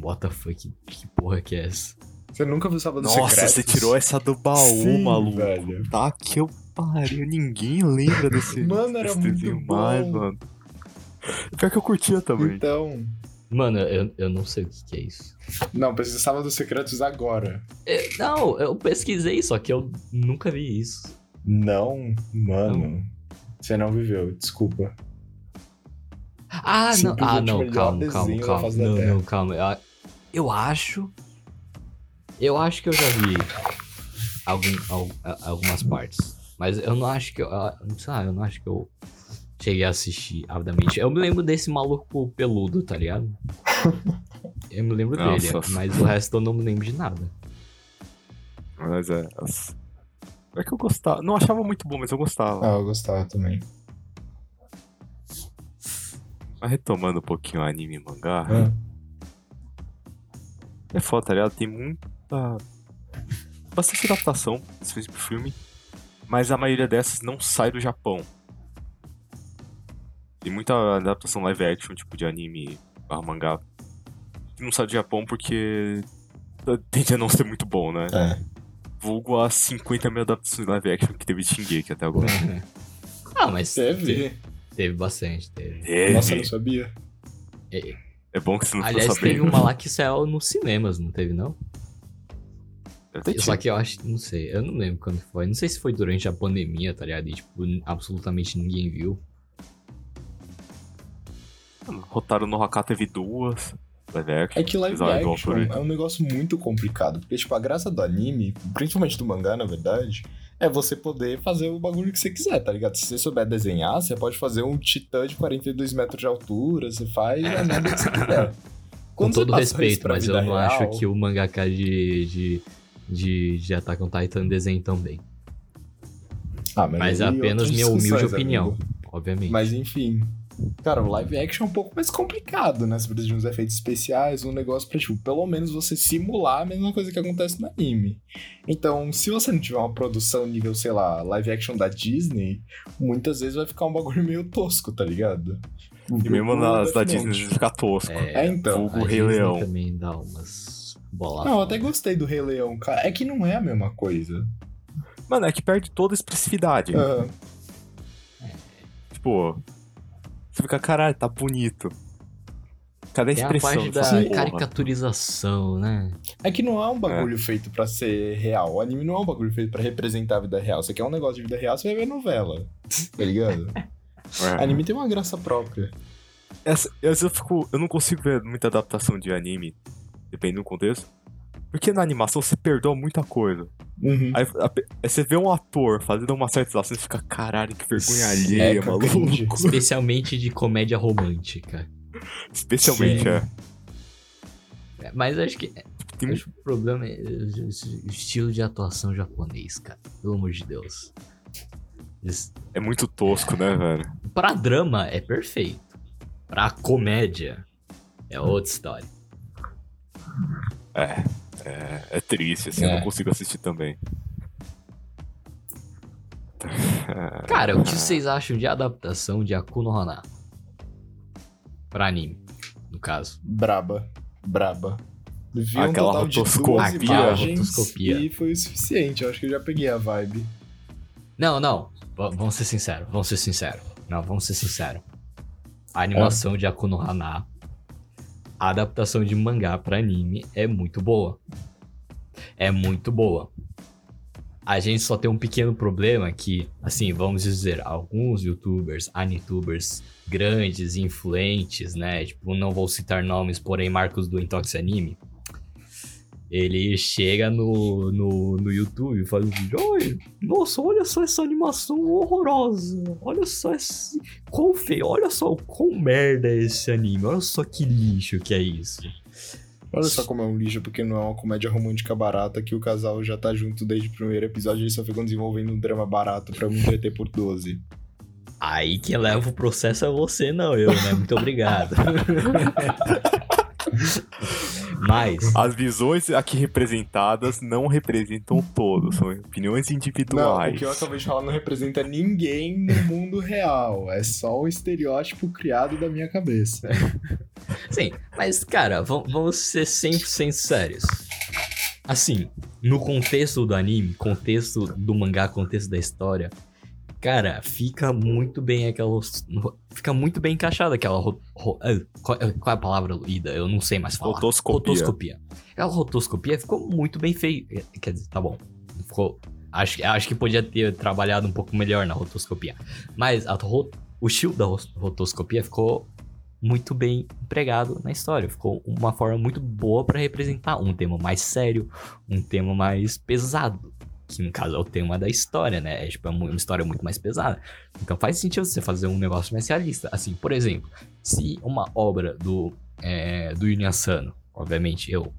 What the fuck? Que porra que é essa? Você nunca viu Sábados Nossa, Secretos? você tirou essa do baú, Sim, maluco. velho. Tá que eu pariu. Ninguém lembra desse, Mano, era desse muito desenho bom. mais, mano. Pior que eu curtia também. Então... Mano, eu, eu não sei o que, que é isso. Não, pesquisa Sábados Secretos agora. É, não, eu pesquisei, só que eu nunca vi isso. Não, mano. Você não viveu, desculpa. Ah, não. Simplesmente Ah, o não, calma, calma, calma. Não, não, calma. Eu, eu acho. Eu acho que eu já vi algum, algumas partes. Mas eu não acho que eu. ah, Sei lá, eu não acho que eu cheguei a assistir avidamente. Eu me lembro desse maluco peludo, tá ligado? Eu me lembro dele, Nossa. mas o resto eu não me lembro de nada. Mas é. É que eu gostava. Não achava muito bom, mas eu gostava. Ah, eu gostava também. Mas retomando um pouquinho o anime e mangá. Ah, É foda, tá ligado? Tem muita. Bastante adaptação que se fez pro filme. Mas a maioria dessas não sai do Japão. Tem muita adaptação live action, tipo de anime barra mangá. Que não sai do Japão porque. Tende a não ser muito bom, né? É. Vulgo as 50 mil adaptações live action que teve de Shingeki até agora. ah, mas Teve? teve bastante, teve. Teve. Nossa, eu não sabia. É, É bom que você não Aliás, teve uma lá que saiu nos cinemas, não teve, não? Só que eu acho, não sei, eu não lembro quando foi. Não sei se foi durante a pandemia, tá ligado? E, tipo, absolutamente ninguém viu. Rotaram no Haka teve duas. Live action. É que live action é um negócio muito complicado. Porque, tipo, a graça do anime, principalmente do mangá, na verdade, é você poder fazer o bagulho que você quiser, tá ligado? Se você souber desenhar, você pode fazer um titã de 42 metros de altura, você faz a merda que você quiser. Com Quando você todo respeito, mas eu não real- acho que o mangaka de, de, de, de Attack on Titan desenhe tão bem. Ah, Mas é aí apenas minha humilde opinião, amigo. obviamente. Mas enfim. Cara, o live action é um pouco mais complicado, né? Você precisa de uns efeitos especiais, um negócio pra, tipo, pelo menos você simular a mesma coisa que acontece no anime. Então, se você não tiver uma produção nível, sei lá, live action da Disney, muitas vezes vai ficar um bagulho meio tosco, tá ligado? E mesmo O nas da Death Disney Note. fica tosco. É, então. vulgo a Rei Disney Leão. também dá umas bolas. Não, eu até gostei do Rei Leão, cara. É que não é a mesma coisa. Mano, é que perde toda a expressividade. Aham. Tipo, você fica, caralho, tá bonito. Cadê a Tem a expressão? parte da porra? caricaturização, né? É que não é um bagulho feito pra ser real. O anime não é um bagulho feito pra representar a vida real. Você quer um negócio de vida real, você vai ver novela. Tá ligado? É. anime tem uma graça própria. Essa, às vezes eu fico. Eu não consigo ver muita adaptação de anime, dependendo do contexto. Porque na animação você perdoa muita coisa. Uhum. Aí, a- aí você vê um ator fazendo uma certa ação e fica, caralho, que vergonha alheia, é, maluco. cringe. Especialmente de comédia romântica. Especialmente, é. É, Mas acho que Tem acho que o problema é o estilo de atuação japonês, cara. Pelo amor de Deus. Eles- É muito tosco, né, velho? Pra drama é perfeito. Pra comédia é outra história. É. É, é triste, assim, eu É. não consigo assistir também. Cara, o que vocês acham de adaptação de Akuno Hana? Pra anime, no caso. Braba. Braba. Vi um Aquela total de duas rotoscopia. imagens Rotoscopia. E foi o suficiente. Eu acho que eu já peguei a vibe. Não, não. V- vamos ser sinceros. Vamos ser sinceros. Não, vamos ser sinceros. A animação de Akuno Hana, a adaptação de mangá pra anime é muito boa. É muito boa. A gente só tem um pequeno problema que, assim, vamos dizer, alguns youtubers, anitubers grandes, influentes, né? Tipo, não vou citar nomes, porém Marcos do Intox Anime. Ele chega no, no, no YouTube e faz um vídeo. Oi, nossa, olha só essa animação horrorosa. Olha só esse. Quão feio. Olha só quão merda é esse anime. Olha só que lixo que é isso. Olha só como é um lixo, porque não é uma comédia romântica barata que o casal já tá junto desde o primeiro episódio e eles só ficam desenvolvendo um drama barato pra me entreter por 12. Aí quem leva o processo é você, não eu, né? Muito obrigado. Mas. As visões aqui representadas não representam todos, são opiniões Não, individuais. o que eu acabei de falar não representa ninguém no mundo real. É só um estereótipo criado da minha cabeça. Sim, mas, cara, vam- vamos ser 100% sérios. Assim, no contexto do anime, contexto do mangá, contexto da história, cara, fica muito bem aquela. Fica muito bem encaixada aquela. ro- ro- ah, qual, qual é a palavra, Ida? Eu não sei mais falar. Rotoscopia. Rotoscopia. Aquela rotoscopia ficou muito bem feita. Quer dizer, tá bom. Ficou. Acho, que- acho que podia ter trabalhado um pouco melhor na rotoscopia. Mas a o estilo da ro- rotoscopia ficou muito bem empregado na história. Ficou uma forma muito boa pra representar um tema mais sério, um tema mais pesado. Que no caso é o tema da história, né? É tipo é uma história muito mais pesada. Então faz sentido você fazer um negócio mais realista. Assim, por exemplo, se uma obra do, é, do Sano, obviamente eu,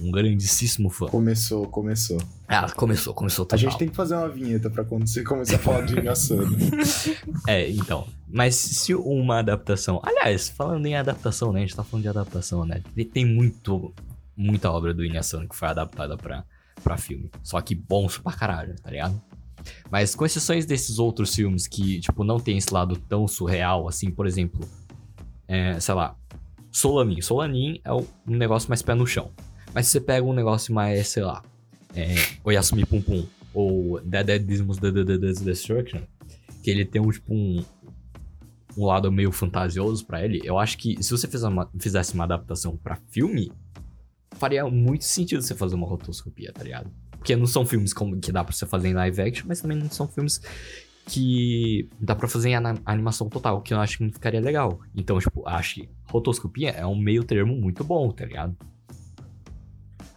um grandíssimo fã. Começou, começou. Ah, começou, começou A total. gente tem que fazer uma vinheta pra quando você começar a falar de Inhaçano. É, então. Mas se uma adaptação. Aliás, falando em adaptação, né? A gente tá falando de adaptação, né? Tem- muito, muita obra do Inhaçano que foi adaptada pra, pra filme. Só que bons pra caralho, tá ligado? Mas com exceções desses outros filmes que, tipo, não tem esse lado tão surreal, assim, por exemplo, é, sei lá, Solanin. Solanin é um negócio mais pé no chão. Mas se você pega um negócio mais, sei lá, é, Oyasumi Pum Pum, ou Dead Dead Dismos Destruction, que ele tem um, tipo, um, um lado meio fantasioso pra ele, eu acho que se você fizer uma- fizesse uma adaptação pra filme, faria muito sentido você fazer uma rotoscopia, tá ligado? Porque não são filmes como, que dá pra você fazer em live action, mas também não são filmes que dá pra fazer em animação total, que eu acho que não ficaria legal. Então, tipo, acho que rotoscopia é um meio termo muito bom, tá ligado?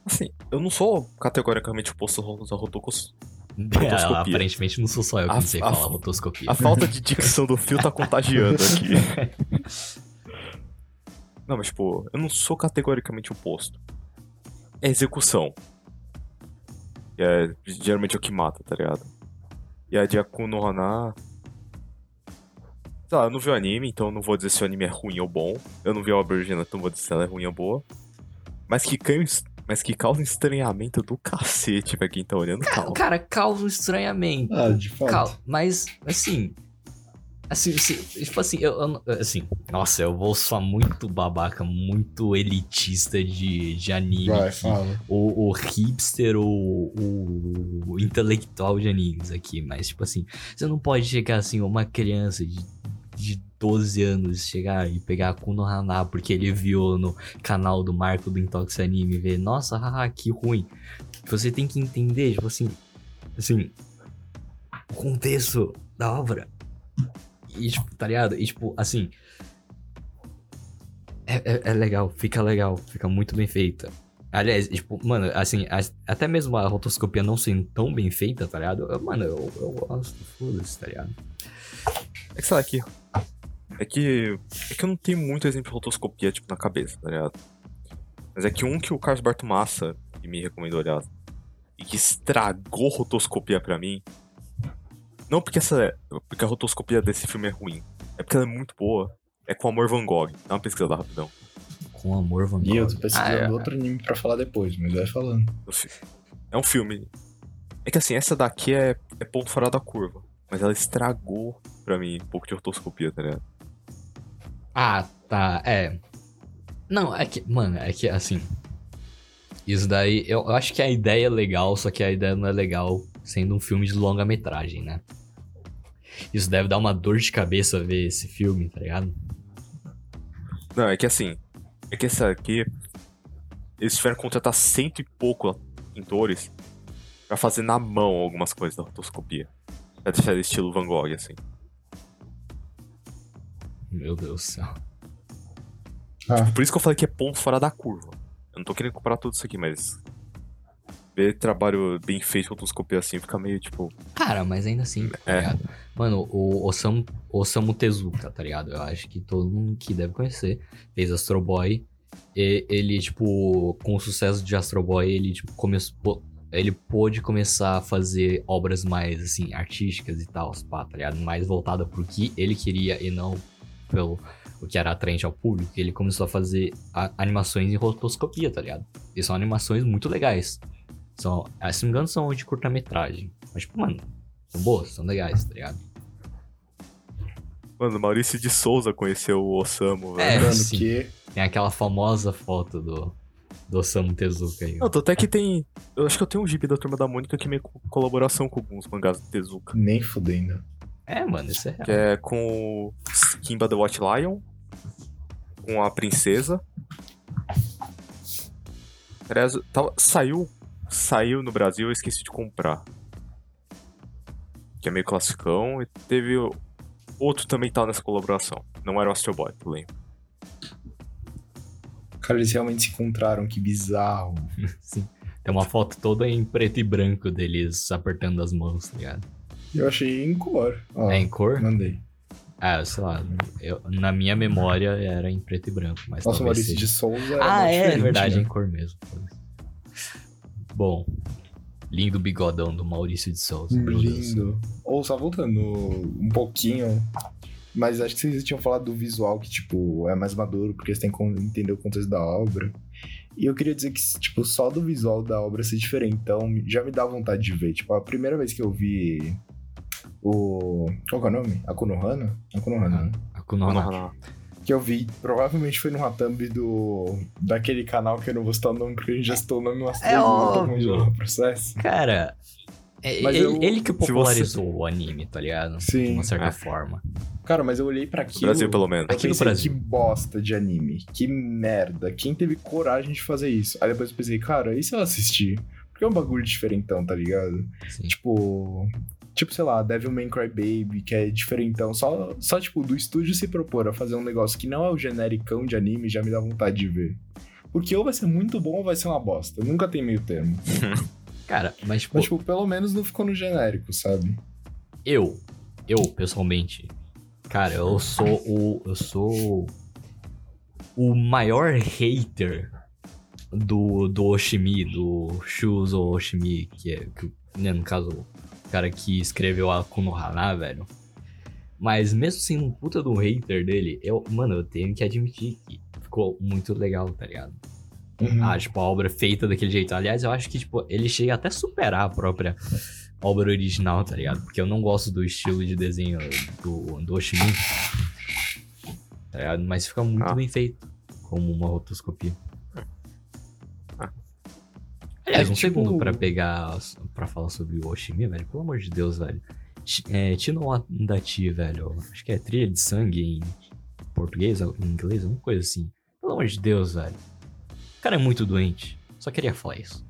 Assim, eu não sou categoricamente oposto rotocos. É, Rotoscopia. aparentemente não sou só eu que A- sei a- falar rotoscopia. A falta de dicção do fio tá contagiando aqui. Não, mas tipo, eu não sou categoricamente oposto. É execução. É geralmente é o que mata, tá ligado? E a de Aku no Hana. Sei lá, eu não vi o anime, então eu não vou dizer se o anime é ruim ou bom. Eu não vi a obra original, então não vou dizer se ela é ruim ou boa. Mas que, mas que causa um estranhamento do cacete pra quem tá olhando. Cara, Calma. cara, causa um estranhamento. Ah, de fato. Cal- mas, assim. Assim, se- tipo assim, eu, eu assim, nossa, eu vou soar muito babaca, muito elitista de, de anime. Vai, fala. o, o hipster ou o, intelectual de animes aqui, mas tipo assim, você não pode chegar assim, uma criança de, de 12 anos, chegar e pegar a Kuno Hana porque ele viu no canal do Marco do Intox Anime e ver, nossa, haha, que ruim. Você tem que entender, tipo assim, assim, o contexto da obra. E, tipo, tá ligado? E, tipo, assim. É, é, é legal, fica legal, fica muito bem feita. Aliás, tipo, mano, assim, as- até mesmo a rotoscopia não sendo tão bem feita, tá ligado? Eu- mano, eu, eu gosto, foda-se, tá ligado? É que sei lá. É que. É que eu não tenho muito exemplo de rotoscopia, tipo, na cabeça, tá ligado? Mas é que um que o Carlos Bartomassa que me recomendou olhar e que estragou rotoscopia pra mim. Não porque essa. Porque a rotoscopia desse filme é ruim. É porque ela é muito boa. É com Amor Van Gogh. Dá uma pesquisada rapidão. Com amor, Van E eu tô Gogh. pesquisando Ah, é. outro anime pra falar depois, mas vai falando. É um filme. É que assim, essa daqui é, é ponto fora da curva. Mas ela estragou pra mim um pouco de rotoscopia, tá ligado? Ah, tá, é. Não, é que, mano, é que assim. Isso daí, eu, eu acho que a ideia é legal, só que a ideia não é legal sendo um filme de longa-metragem, né? Isso deve dar uma dor de cabeça ver esse filme, tá ligado? Não, é que assim. É que essa aqui. Eles tiveram que contratar cento e pouco pintores pra fazer na mão algumas coisas da rotoscopia. Pra deixar ele estilo Van Gogh, assim. Meu Deus do céu. Ah, Por isso que eu falei que é ponto fora da curva. Eu não tô querendo comparar tudo isso aqui, mas. Ver trabalho bem feito com rotoscopia assim fica meio tipo. Cara, mas ainda assim, tá É. ligado? Mano, o Osamu, Osamu Tezuka, tá ligado? Eu acho que todo mundo que deve conhecer fez Astro Boy. E ele, tipo, com o sucesso de Astro Boy, ele, tipo, começou. Ele pôde começar a fazer obras mais, assim, artísticas e tal, pá, tá ligado? Mais voltada pro que ele queria e não pelo o que era atraente ao público. Ele começou a fazer a- animações em rotoscopia, tá ligado? E são animações muito legais. São, ah, se não me engano, são de curta-metragem. Mas, tipo, mano, são boas, são legais, tá ligado? Mano, Maurício de Souza conheceu o Osamu, velho. É, lembrando sim. que Tem aquela famosa foto do, do Osamu Tezuka aí. Não, tô até que tem. Eu acho que eu tenho um gibi da turma da Mônica que é meio co- colaboração com alguns mangás do Tezuka. nem fudendo. É, mano, isso é real. Que é com o Kimba the White Lion, com a princesa. Aliás, tava- saiu, saiu no Brasil, eu esqueci de comprar. Que é meio classicão. E teve outro também que tava nessa colaboração. Não era o Astro Boy, eu lembro. Cara, eles realmente se encontraram, que bizarro. Sim. Tem uma foto toda em preto e branco deles apertando as mãos, tá ligado? Eu achei em cor. Ó, É em cor? Mandei. Ah, sei lá. eu- na minha memória era em preto e branco, mas Nossa, Maurício seja. de Souza Ah, é, diferente, verdade, né? em cor mesmo. Bom, lindo bigodão do Maurício de Souza. Lindo. Ou só voltando um pouquinho, mas acho que vocês tinham falado do visual que, tipo, é mais maduro, porque você tem que entender o contexto da obra. E eu queria dizer que, tipo, só do visual da obra ser diferente, então já me dá vontade de ver. Tipo, a primeira vez que eu vi o... Qual que é o nome? Akunohana? Akunohana, né? Akunohana. Que eu vi, provavelmente foi no Ratambi do... Daquele canal que eu não vou citar o nome, porque a gente já citou o nome umas três vezes, eu tô óbvio. congelando o processo. Cara, é- Mas ele, eu- ele que Se você- popularizou o anime, tá ligado? De Sim. uma certa É. forma. Cara, mas eu olhei pra No aquilo... Brasil, pelo menos. Aqui no Brasil. Que bosta de anime. Que merda. Quem teve coragem de fazer isso? Aí depois eu pensei, cara, e se eu assistir? Porque é um bagulho diferentão, tá ligado? Sim. Tipo. Tipo, sei lá, Devilman Crybaby, que é diferentão. Só, só, tipo, do estúdio se propor a fazer um negócio que não é o genericão de anime, já me dá vontade de ver. Porque ou vai ser muito bom ou vai ser uma bosta. Nunca tem meio termo. Cara, mas tipo, Mas, tipo, pelo menos não ficou no genérico, sabe? eu, eu pessoalmente, cara, eu sou o, eu sou o maior hater do, do Oshimi, do Shuzo Oshimi, que é, que, né, no caso, cara que escreveu a Konohana, velho. Mas mesmo sendo um puta do hater dele, eu, mano, eu tenho que admitir que ficou muito legal, tá ligado? Uhum. Ah, tipo, a obra feita daquele jeito. Aliás, eu acho que, tipo, ele chega até a superar a própria obra original, tá ligado? Porque eu não gosto do estilo de desenho do, do Oshimi. Tá ligado? Mas fica muito Ah. bem feito. Como uma rotoscopia. Um tipo- segundo pra pegar... Pra falar sobre o Oshimi, velho. Pelo amor de Deus, velho. É, Tino Dati, velho. Acho que é trilha de sangue em português, em inglês, alguma coisa assim. Pelo amor de Deus, velho. O cara é muito doente. Só queria falar isso.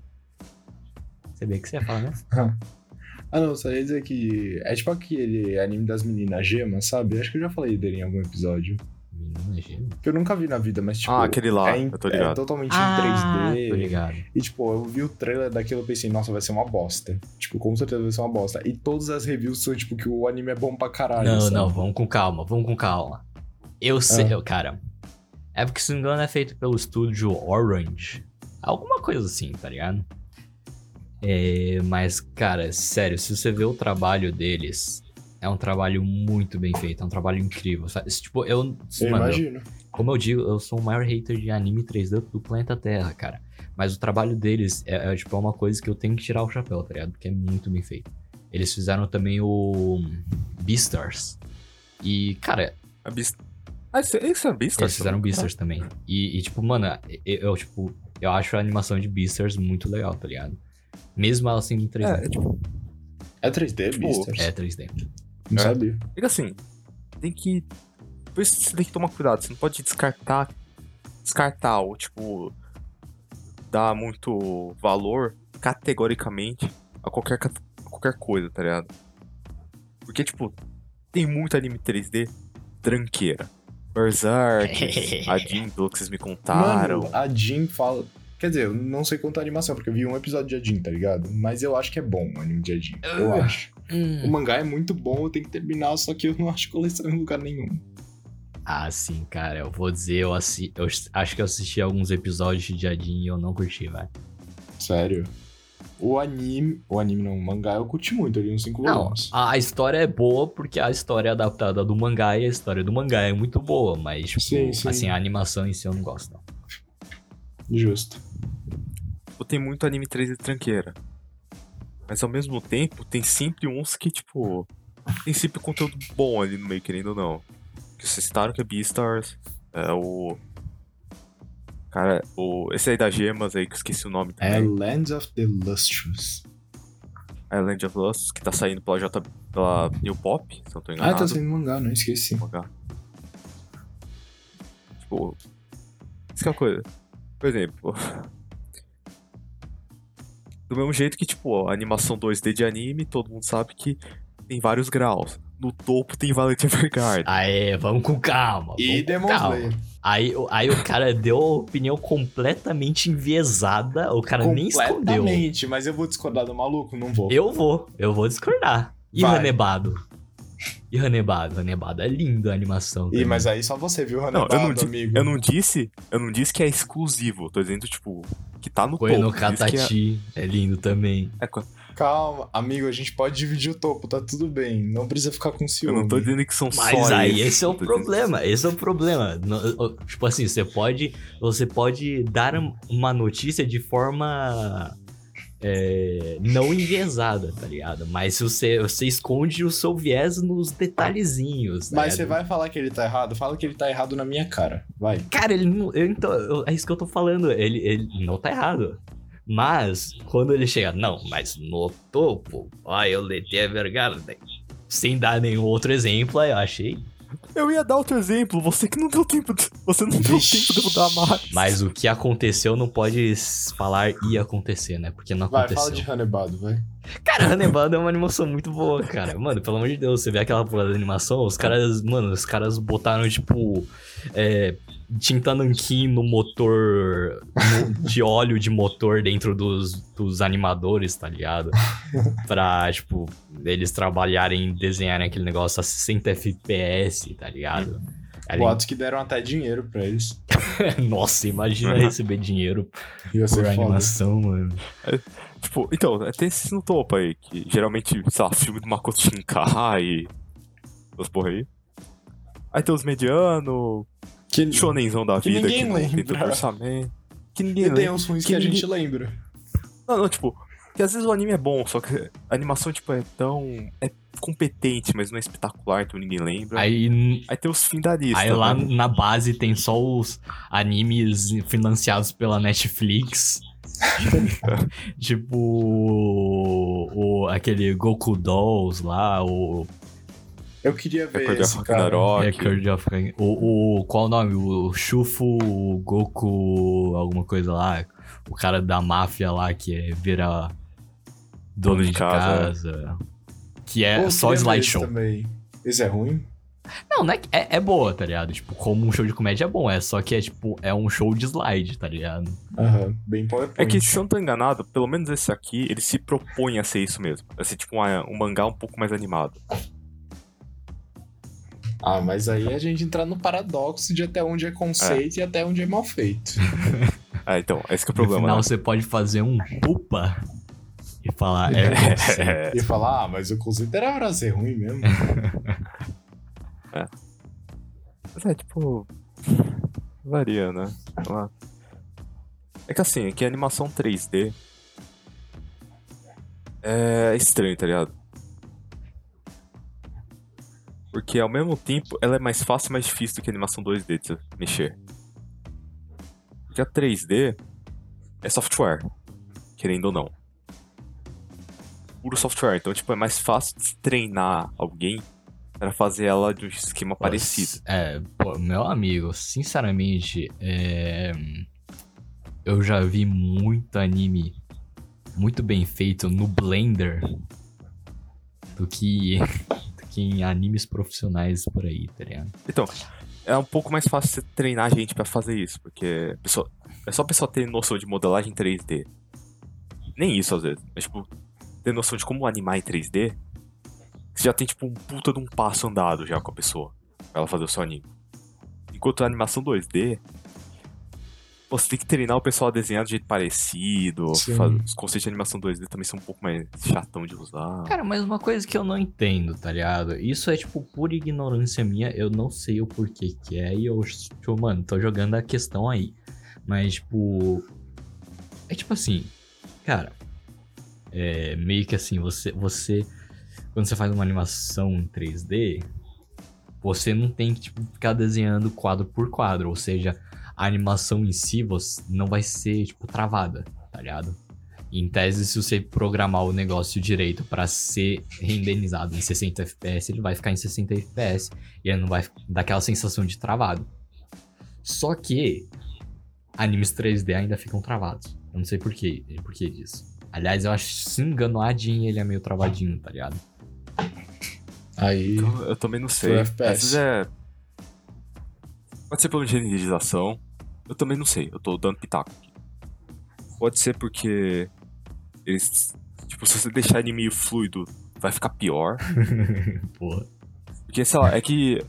Você vê o que você ia falar, né? Ah, não, só ia dizer que. É tipo aquele anime das meninas gemas, sabe? Acho que eu já falei dele em algum episódio. Que eu nunca vi na vida, mas tipo. ah, aquele lá, é, em- eu tô é totalmente Ah, em 3D. tô ligado. E tipo, eu vi o trailer daquilo e pensei, nossa, vai ser uma bosta. Tipo, com certeza vai ser uma bosta. E todas as reviews são tipo que o anime é bom pra caralho. Não, sabe? não, vamos com calma, vamos com calma. Eu sei, Ah. eu, cara. É porque, se não me engano, é feito pelo estúdio Orange. Alguma coisa assim, tá ligado? É, mas, cara, sério, se você vê o trabalho deles, é um trabalho muito bem feito, é um trabalho incrível. sabe? Tipo, eu. Eu mano, eu- imagino. como eu digo, eu sou o maior hater de anime 3D do planeta Terra, cara. Mas o trabalho deles é, é, tipo, é uma coisa que eu tenho que tirar o chapéu, tá ligado? Porque é muito bem feito. Eles fizeram também o Beastars. E, cara, A Beast... Ah, esse, esse é Beastars? eles fizeram Beastars também. E, e, tipo, mano, eu, eu, tipo, eu acho a animação de Beastars muito legal, tá ligado? Mesmo ela sendo em 3D. É, tipo, É 3D, Tipo, Beastars? É 3D. Não É. sabia. Fica assim, tem que. Por isso você tem que tomar cuidado, você não pode descartar. Descartar ou, tipo. Dar muito valor categoricamente a qualquer, a qualquer coisa, tá ligado? Porque, tipo, tem muito anime 3D tranqueira. Berserk, a Jin, pelo que vocês me contaram. Mano, a Jin fala. Quer dizer, eu não sei contar a animação, porque eu vi um episódio de Ajin, tá ligado? Mas eu acho que é bom o anime de Ajin. Eu Uh. Acho. O mangá é muito bom, eu tenho que terminar, só que eu não acho coleção em lugar nenhum. Ah, sim, cara, eu vou dizer, eu, assi... eu acho que eu assisti alguns episódios de Jadin e eu não curti, velho. Sério. O anime. O anime não, o mangá eu curti muito, eu li uns 5 Não, volumes. a a história é boa porque a história é adaptada do mangá e a história do mangá é muito boa, mas, tipo, Sim, sim. assim, a animação em si eu não gosto, não. Justo. Tem muito anime 3D tranqueira. Mas ao mesmo tempo, tem sempre uns que, tipo. Tem sempre conteúdo bom ali no meio, querendo ou não. Que vocês citaram que é Beastars. É o. Cara, o. Esse aí das gemas aí, que eu esqueci o nome É também. Lands of the Lustrous. É Land of Lust, que tá saindo pela, J, pela New Pop, se não tô Ah, enganado. tá saindo mangá, não esqueci. mangá. Tipo. Isso que é uma coisa. Por exemplo. Do mesmo jeito que, tipo, a animação 2D de anime, todo mundo sabe que tem vários graus. No topo tem Violet Evergarden. Aê, vamos com calma. E Demon. Slayer. Aí, o- aí o cara deu a opinião completamente enviesada, o cara nem escondeu. Completamente, mas eu vou discordar do maluco? Não vou. Eu vou, eu vou discordar. E Vai. Ranebado? E Ranebado? Ranebado é lindo a animação. Ih, mas aí só você viu, Não, Hanebado, eu não, amigo. eu não disse. Eu não disse que é exclusivo. Eu tô dizendo, tipo, que tá no Koe topo. no Eu que é- é... lindo também. é Calma, amigo, a gente pode dividir o topo, tá tudo bem. Não precisa ficar com eu ciúme. não tô dizendo que são Mas só aí esses, esse é o eu tô dizendo- problema, esse é o problema. Tipo assim, você pode, você pode dar uma notícia de forma é, não enviesada, tá ligado? Mas você, você esconde o seu viés nos detalhezinhos. tá Mas você vai falar que ele tá errado? Fala que ele tá errado na minha cara. Vai. Cara, ele não. eu- então, eu- é isso que eu tô falando. Ele, ele não tá errado. Mas, quando ele chega, não, mas no topo, ó, eu letei a Evergarden. Sem dar nenhum outro exemplo, aí eu achei. Eu ia dar outro exemplo, você que não deu tempo. de- Você não deu tempo de eu dar mais. Mas o que aconteceu não pode falar ia acontecer, né? Porque não Vai, aconteceu. fala de Hanebado, vai. Cara, Hannibal é uma animação muito boa, cara. Mano, pelo amor de Deus, você vê aquela porra da animação, os caras, mano, os caras botaram, tipo, é, tinta nanquim no motor, no- de óleo de motor dentro dos, dos animadores, tá ligado? Pra, tipo, eles trabalharem, desenharem aquele negócio a 60 FPS, tá ligado? Boatos que deram até dinheiro pra eles. Nossa, imagina receber dinheiro Ia por foda. animação, mano. Tipo, então, tem esses no topo aí, que geralmente, sei lá, filme do Makoto Shinkai, as porra aí. Aí tem os medianos, Que, shonenzão da Que vida, ninguém que tem tanto lembra. orçamento. Que ninguém e tem lembra. uns ruins que que, a ninguém- gente lembra. Não, não, tipo, que às vezes o anime é bom, só que a animação, tipo, é tão... é competente, mas não é espetacular, então ninguém lembra. Aí, Aí tem os fim da lista, Aí lá né? na base tem só os animes financiados pela Netflix. tipo o, o- aquele Goku Dolls lá, o Eu queria ver Record esse of cara. Ragnarok. Record of o, o qual o nome? O Shufu Goku alguma coisa lá, o cara da máfia lá que é vira dono de casa, que é Pô, só esse slideshow. Também. Esse é ruim? Não, não é, é, é boa, tá ligado? Tipo, como um show de comédia é bom, é só que é tipo, é um show de slide, tá ligado? Aham, bem PowerPoint. É que, se eu não tô enganado, pelo menos esse aqui, ele se propõe a ser isso mesmo. A ser tipo uma- um mangá um pouco mais animado. Ah, mas aí a gente entra no paradoxo de até onde é conceito e até onde é mal feito. Ah, então, esse que é o No problema, final né? você pode fazer um pupa e falar, é, você. É, E falar, ah, mas o conceito era pra ser ruim mesmo. Mas é, tipo. Varia, né? Sei lá. É que assim, é que a animação 3D é estranho, tá ligado? Porque ao mesmo tempo ela é mais fácil e mais difícil do que a animação 2D de mexer. Porque a 3D é software, querendo ou não. Puro software, então tipo, é mais fácil de treinar alguém para fazer ela de um esquema parecido. É, pô, meu amigo, sinceramente, é, eu já vi muito anime muito bem feito no Blender do que, do que em animes profissionais por aí, tá ligado? Então, é um pouco mais fácil você treinar a gente pra fazer isso, porque pessoa, é só a pessoa ter noção de modelagem 3D. Nem isso às vezes, mas tipo, ter noção de como animar em 3D, você já tem tipo um puta de um passo andado já com a pessoa, pra ela fazer o seu anime. Enquanto a animação 2D, pô, você tem que treinar o pessoal a desenhar de jeito parecido, faz- os conceitos de animação 2D também são um pouco mais chatão de usar. Cara, mas uma coisa que eu não entendo, tá ligado? Isso é, tipo, pura ignorância minha. Eu não sei o porquê que é. E eu, tipo, mano, tô jogando a questão aí. Mas, tipo. É tipo assim. Cara. É meio que assim, você. você quando você faz uma animação em 3D. Você não tem que, tipo, ficar desenhando quadro por quadro. Ou seja, a animação em si você não vai ser, tipo, travada, tá ligado? Em tese, se você programar o negócio direito pra ser renderizado em 60 FPS, ele vai ficar em 60 FPS e ele não vai dar aquela sensação de travado. Só que animes 3D ainda ficam travados. Eu não sei por quê, por que disso. Aliás, eu acho, se não engano, o Adin ele é meio travadinho, tá ligado? Aí. Eu, eu também não sei. Às vezes é. Pode ser pela renderização. Eu também não sei. Eu tô dando pitaco aqui. Pode ser porque. Eles. Tipo, se você deixar ele meio fluido, vai ficar pior. Porra. Porque, sei lá, é que.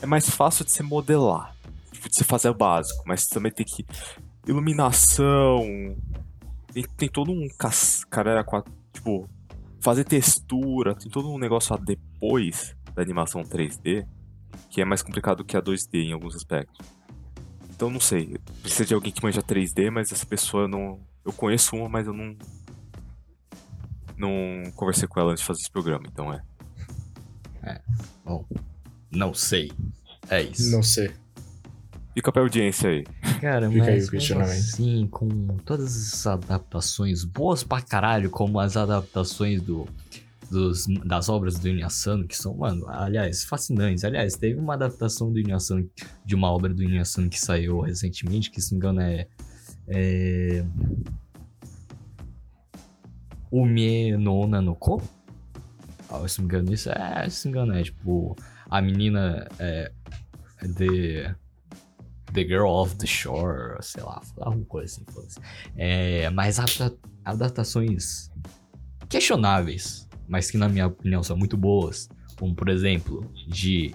É mais fácil de você modelar. Tipo, de você fazer o básico. Mas também tem que. Iluminação. Tem, tem todo um. cas- Cara, tipo. Fazer textura. Tem todo um negócio lá depois da animação 3D. Que é mais complicado que a 2D em alguns aspectos. Então não sei. Precisa de alguém que manja 3D, mas essa pessoa eu não. Eu conheço uma, mas eu não. Não conversei com ela antes de fazer esse programa, então é. Bom, não sei. É isso. Não sei. Fica pra audiência aí. Cara, Fica aí mas o questionamento. assim, com todas essas adaptações boas pra caralho, como as adaptações do, dos, das obras do Inuyasano, que são, mano, aliás, fascinantes. Aliás, teve uma adaptação do Inuyasano, de uma obra do Inuyasano que saiu recentemente, que se não me engano é... é... Ume no Ona no Ko? Ah, se não me engano isso é, se não me engano é, tipo, a menina é... The... The Girl of the Shore, sei lá, alguma coisa assim. foda-se. É, mas adapta- adaptações questionáveis, mas que na minha opinião são muito boas, como por exemplo, de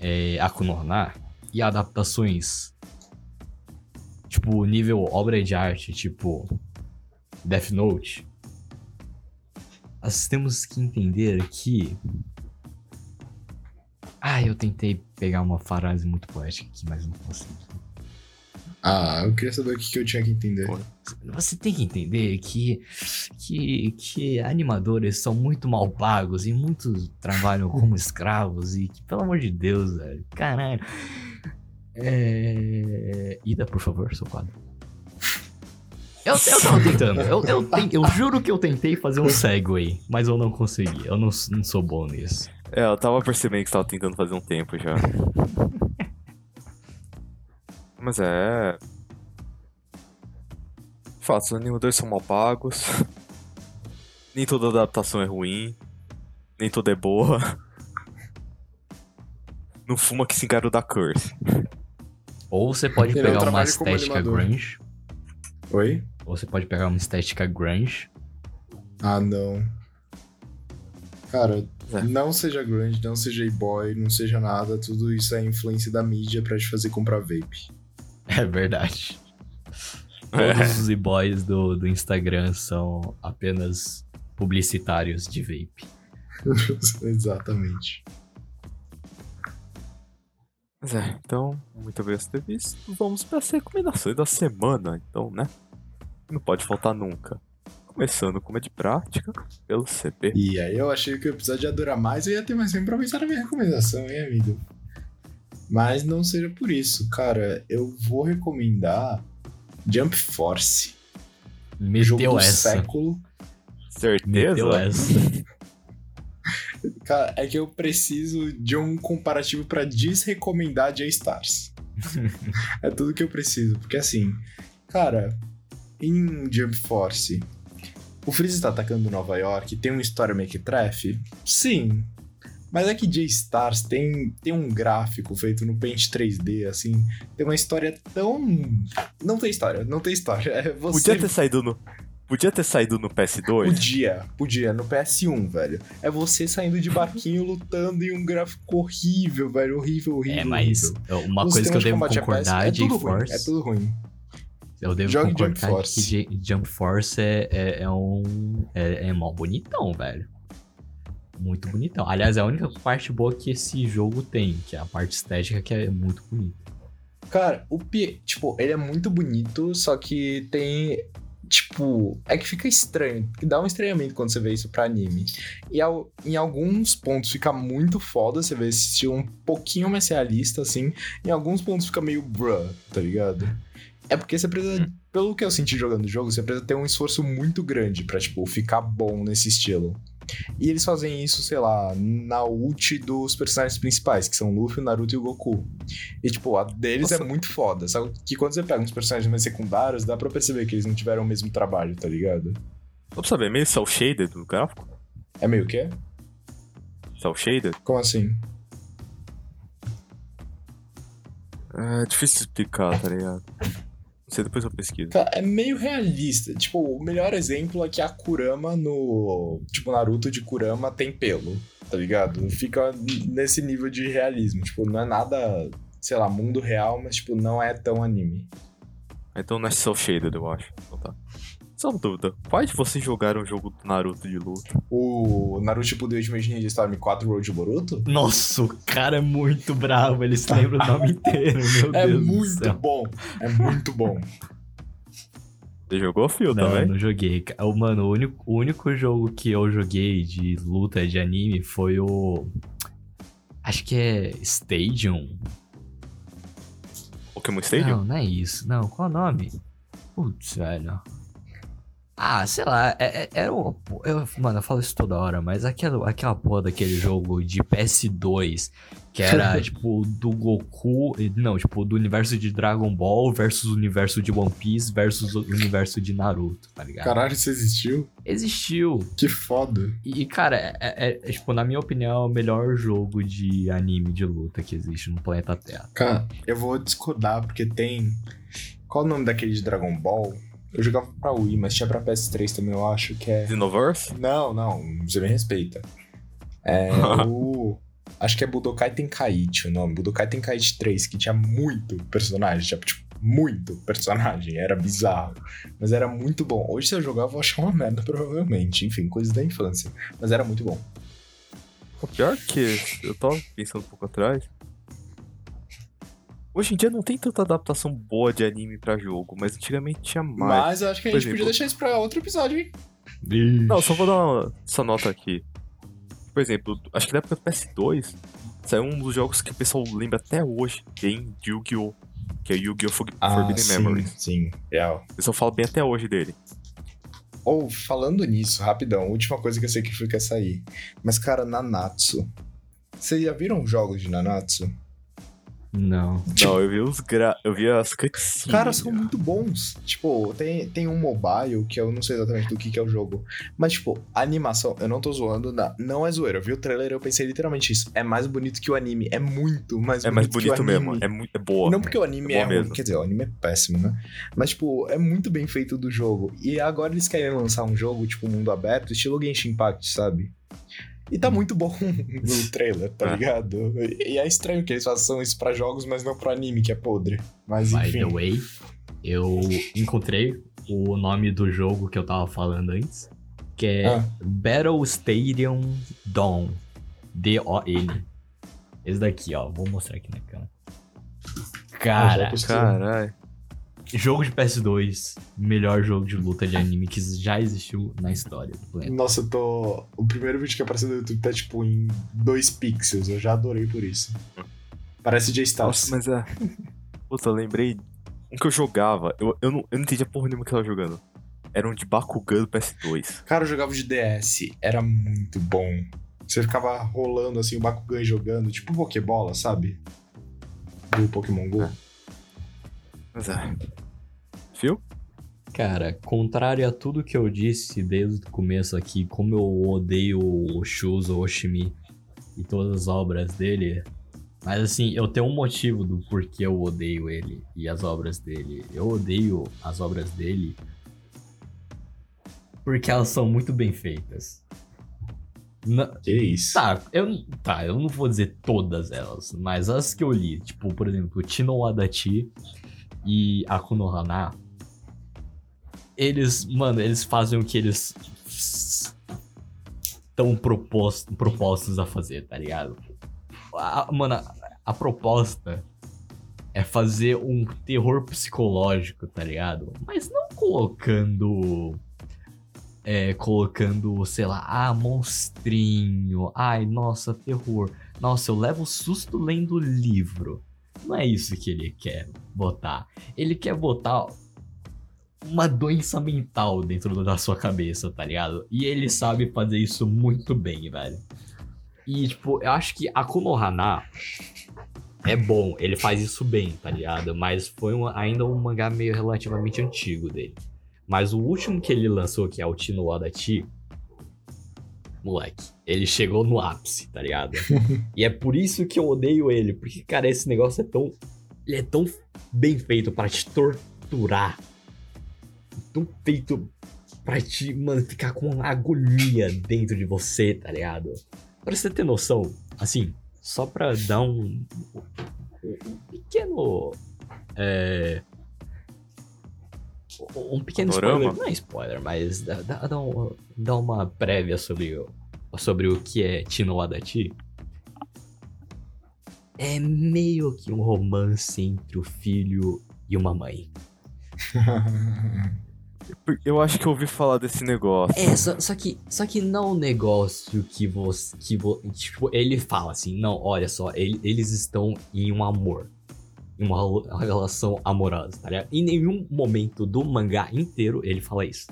é, Akunorna, e adaptações tipo nível obra de arte, tipo Death Note. Nós temos que entender que ah, eu tentei pegar uma frase muito poética aqui, mas não consegui. Ah, eu queria saber o que, que eu tinha que entender. Você tem que entender que, que, que animadores são muito mal pagos e muitos trabalham como escravos e que, pelo amor de Deus, velho, caralho. É... Ida, por favor, seu quadro. Eu, eu tava tentando, eu, eu, eu juro que eu tentei fazer um segue, mas eu não consegui, eu não, não sou bom nisso. É, eu tava percebendo que você tava tentando fazer um tempo já. Mas é. Fato, os animadores são mal pagos. Nem toda adaptação é ruim. Nem toda é boa. Não fuma que se engara da curse. Ou você pode Ele é pegar uma estética grunge, Oi? ou você pode pegar uma estética grunge, Ah, não. Cara, É. não seja grande, não seja e-boy, não seja nada. Tudo isso é influência da mídia pra te fazer comprar vape. É verdade. Todos os e-boys do, do Instagram são apenas publicitários de vape. Exatamente. Mas é, então, muito obrigado por ter visto. Vamos para as recomendações da semana, então, né? Não pode faltar nunca. Começando como é de prática, pelo CP. E aí eu achei que o episódio ia durar mais e ia ter mais tempo pra pensar na minha recomendação, hein, amigo? Mas não seja por isso, cara. Eu vou recomendar Jump Force. jogo Meteu do essa. século. Certeza? Essa. Cara, é que eu preciso de um comparativo pra desrecomendar J-Stars. é tudo que eu preciso. Porque assim, cara, em Jump Force, o Freeza tá atacando Nova York, tem uma história mequetrefe? Sim. Mas é que J-Stars tem, tem um gráfico feito no Paint 3D, assim, tem uma história tão... Não tem história, não tem história. É você... Podia ter saído no. Podia ter saído no PS2. Podia, podia, no PS1, velho. É você saindo de barquinho lutando em um gráfico horrível, velho. Horrível, horrível. É, mas horrível. uma coisa que eu devo concordar, é tudo ruim. É tudo ruim. Eu devo Jogue concordar Jump Force. que Jump Force é, é, é um. É, é mó bonitão, velho. Muito bonitão. Aliás, é a única parte boa que esse jogo tem, que é a parte estética que é muito bonita. Cara, o Pi, tipo, ele é muito bonito, só que tem. Tipo, é que fica estranho, que dá um estranhamento quando você vê isso pra anime. E ao- em alguns pontos fica muito foda, você vê esse estilo um pouquinho mais realista, assim. Em alguns pontos fica meio bruh, tá ligado? É porque você precisa, pelo que eu senti jogando o jogo, você precisa ter um esforço muito grande pra, tipo, ficar bom nesse estilo. E eles fazem isso, sei lá, na ult dos personagens principais, que são o Luffy, o Naruto e o Goku. E, tipo, a deles Nossa. é muito foda. Só que quando você pega uns personagens mais secundários, dá pra perceber que eles não tiveram o mesmo trabalho, tá ligado? Pra saber, é meio cel shaded do gráfico? É meio que? Cel shaded? Como assim? É difícil explicar, tá ligado? Sei, depois eu pesquiso. Cara, É meio realista. Tipo, o melhor exemplo é que a Kurama no. Tipo, Naruto de Kurama tem pelo, tá ligado? Fica nesse nível de realismo. Tipo, não é nada, sei lá, mundo real, mas, tipo, não é tão anime. Então não é cel shaded, eu acho. Então tá. Só uma dúvida. Quais de vocês jogaram o jogo do Naruto de luta? O Naruto tipo, The Ultimate Ninja Storm 4 Road Boruto? Nossa, o cara é muito bravo, ele se lembra o nome inteiro, meu É Deus do muito céu. bom. É muito bom. Você jogou, Phil, Não, também? não joguei. Ca- o- Mano, o único, o único jogo que eu joguei de luta de anime foi o. Acho que é Stadium. Pokémon Stadium? Não, não é isso. Não, qual é o nome? Putz, velho. Ah, sei lá, é, é- era o. Eu, mano, eu falo isso toda hora, mas aquela, aquela porra daquele jogo de PS2, que era, tipo, do Goku. Não, tipo, do universo de Dragon Ball versus o universo de One Piece versus o universo de Naruto, tá ligado? Caralho, isso existiu? Existiu. Que foda. E, cara, é, é- é, tipo, na minha opinião, é o melhor jogo de anime de luta que existe no planeta Terra. Cara, eu vou discordar porque tem. Qual o nome daquele de Dragon Ball? Eu jogava pra Wii, mas tinha pra PS3 também, eu acho que é. Xenoverse? Não, não, você me respeita. É o. Acho que é Budokai Tenkaichi o nome. Budokai Tenkaichi 3, que tinha muito personagem. Tinha, tipo, muito personagem. Era bizarro. Mas era muito bom. Hoje, se eu jogar, eu vou achar uma merda, provavelmente. Enfim, coisas da infância. Mas era muito bom. O pior que eu tava pensando um pouco atrás. Hoje em dia não tem tanta adaptação boa de anime pra jogo, mas antigamente tinha mais. Mas eu acho que a gente podia exemplo- deixar isso pra outro episódio, hein? Não, só vou dar uma, essa nota aqui. Por exemplo, acho que na época do PS2 saiu um dos jogos que o pessoal lembra até hoje, bem de Yu-Gi-Oh! Que é Yu-Gi-Oh! For- Forbidden Ah, sim, Memories. sim, real. O pessoal fala bem até hoje dele. Ou, falando nisso, rapidão, última coisa que eu sei que foi que sair. Mas, cara, Nanatsu. Vocês já viram os jogos de Nanatsu? Não. Não, eu vi os gra... eu vi as cutscenes. Cara, são muito bons. Tipo, tem, tem um mobile que eu não sei exatamente do que, que é o jogo. Mas, tipo, a animação, eu não tô zoando, na- não é zoeira. Eu vi o trailer e eu pensei literalmente isso. É mais bonito que o anime. É muito mais É mais bonito, que o bonito mesmo, anime. é muito é boa. Não porque o anime É é, ruim, quer dizer, o anime é péssimo, né? Mas, tipo, é muito bem feito do jogo. E agora eles querem lançar um jogo, tipo, mundo aberto, estilo Genshin Impact, sabe? E tá muito bom no trailer, tá É. ligado? E é estranho que eles façam isso pra jogos, mas não pro anime, que é podre. Mas, By enfim. the way, eu encontrei o nome do jogo que eu tava falando antes, que é Ah. Battle Stadium Dawn. D-O-N. Esse daqui, ó. Vou mostrar aqui na câmera. Cara, Ah, já tô- Caralho. Jogo de PS2, melhor jogo de luta de anime que já existiu na história do planeta. Nossa, eu tô. O primeiro vídeo que apareceu no YouTube tá, tipo, em 2 pixels. Eu já adorei por isso. Parece J-Stars. Nossa, mas é. Puta, eu lembrei. Um que eu jogava, eu, eu, não, eu não entendia porra nenhuma que eu tava jogando. Era um de Bakugan do PS2. Cara, eu jogava de DS. Era muito bom. Você ficava rolando assim o Bakugan e jogando, tipo Pokébola, sabe? Do Pokémon GO. É. Mas é. Fio? Cara, contrário a tudo que eu disse desde o começo aqui, como eu odeio o Shuzo Oshimi e todas as obras dele, mas assim, eu tenho um motivo do porquê eu odeio ele e as obras dele. Eu odeio as obras dele porque elas são muito bem feitas. Na- Que isso? Tá, eu, tá, eu não vou dizer todas elas, mas as que eu li, tipo, por exemplo, Chino Adachi e Akuno Hana, eles, mano, eles fazem o que eles estão propostos, propostos a fazer, tá ligado? A- mano, a, a proposta é fazer um terror psicológico, tá ligado? Mas não colocando é, colocando, sei lá, ah, monstrinho, ai, nossa, terror. Nossa, eu levo susto lendo livro. Não é isso que ele quer botar. Ele quer botar uma doença mental dentro da sua cabeça, tá ligado? E ele sabe fazer isso muito bem, velho. E, tipo, eu acho que a Konohana é bom, ele faz isso bem, tá ligado? Mas foi um- ainda um mangá meio relativamente antigo dele. Mas o último que ele lançou, que é o Tino Wadachi, moleque, ele chegou no ápice, tá ligado? e é por isso que eu odeio ele, porque, cara, esse negócio é tão. Ele é tão bem feito pra te torturar. Tão feito pra te, mano, ficar com uma agonia dentro de você, tá ligado? Pra você ter noção, assim, só pra dar um. um pequeno. É um pequeno Panorama? spoiler, não é spoiler, mas dá, dá, dá, um- dá uma prévia sobre, o- sobre o que é Tino Adachi. É meio que um romance entre o filho e uma mãe. Eu acho que eu ouvi falar desse negócio. É, só, só que só que não um negócio que você que vo, tipo ele fala assim, não, olha só, ele- eles estão em um amor, em uma, rela- uma relação amorosa, tá ligado? Em nenhum momento do mangá inteiro ele fala isso.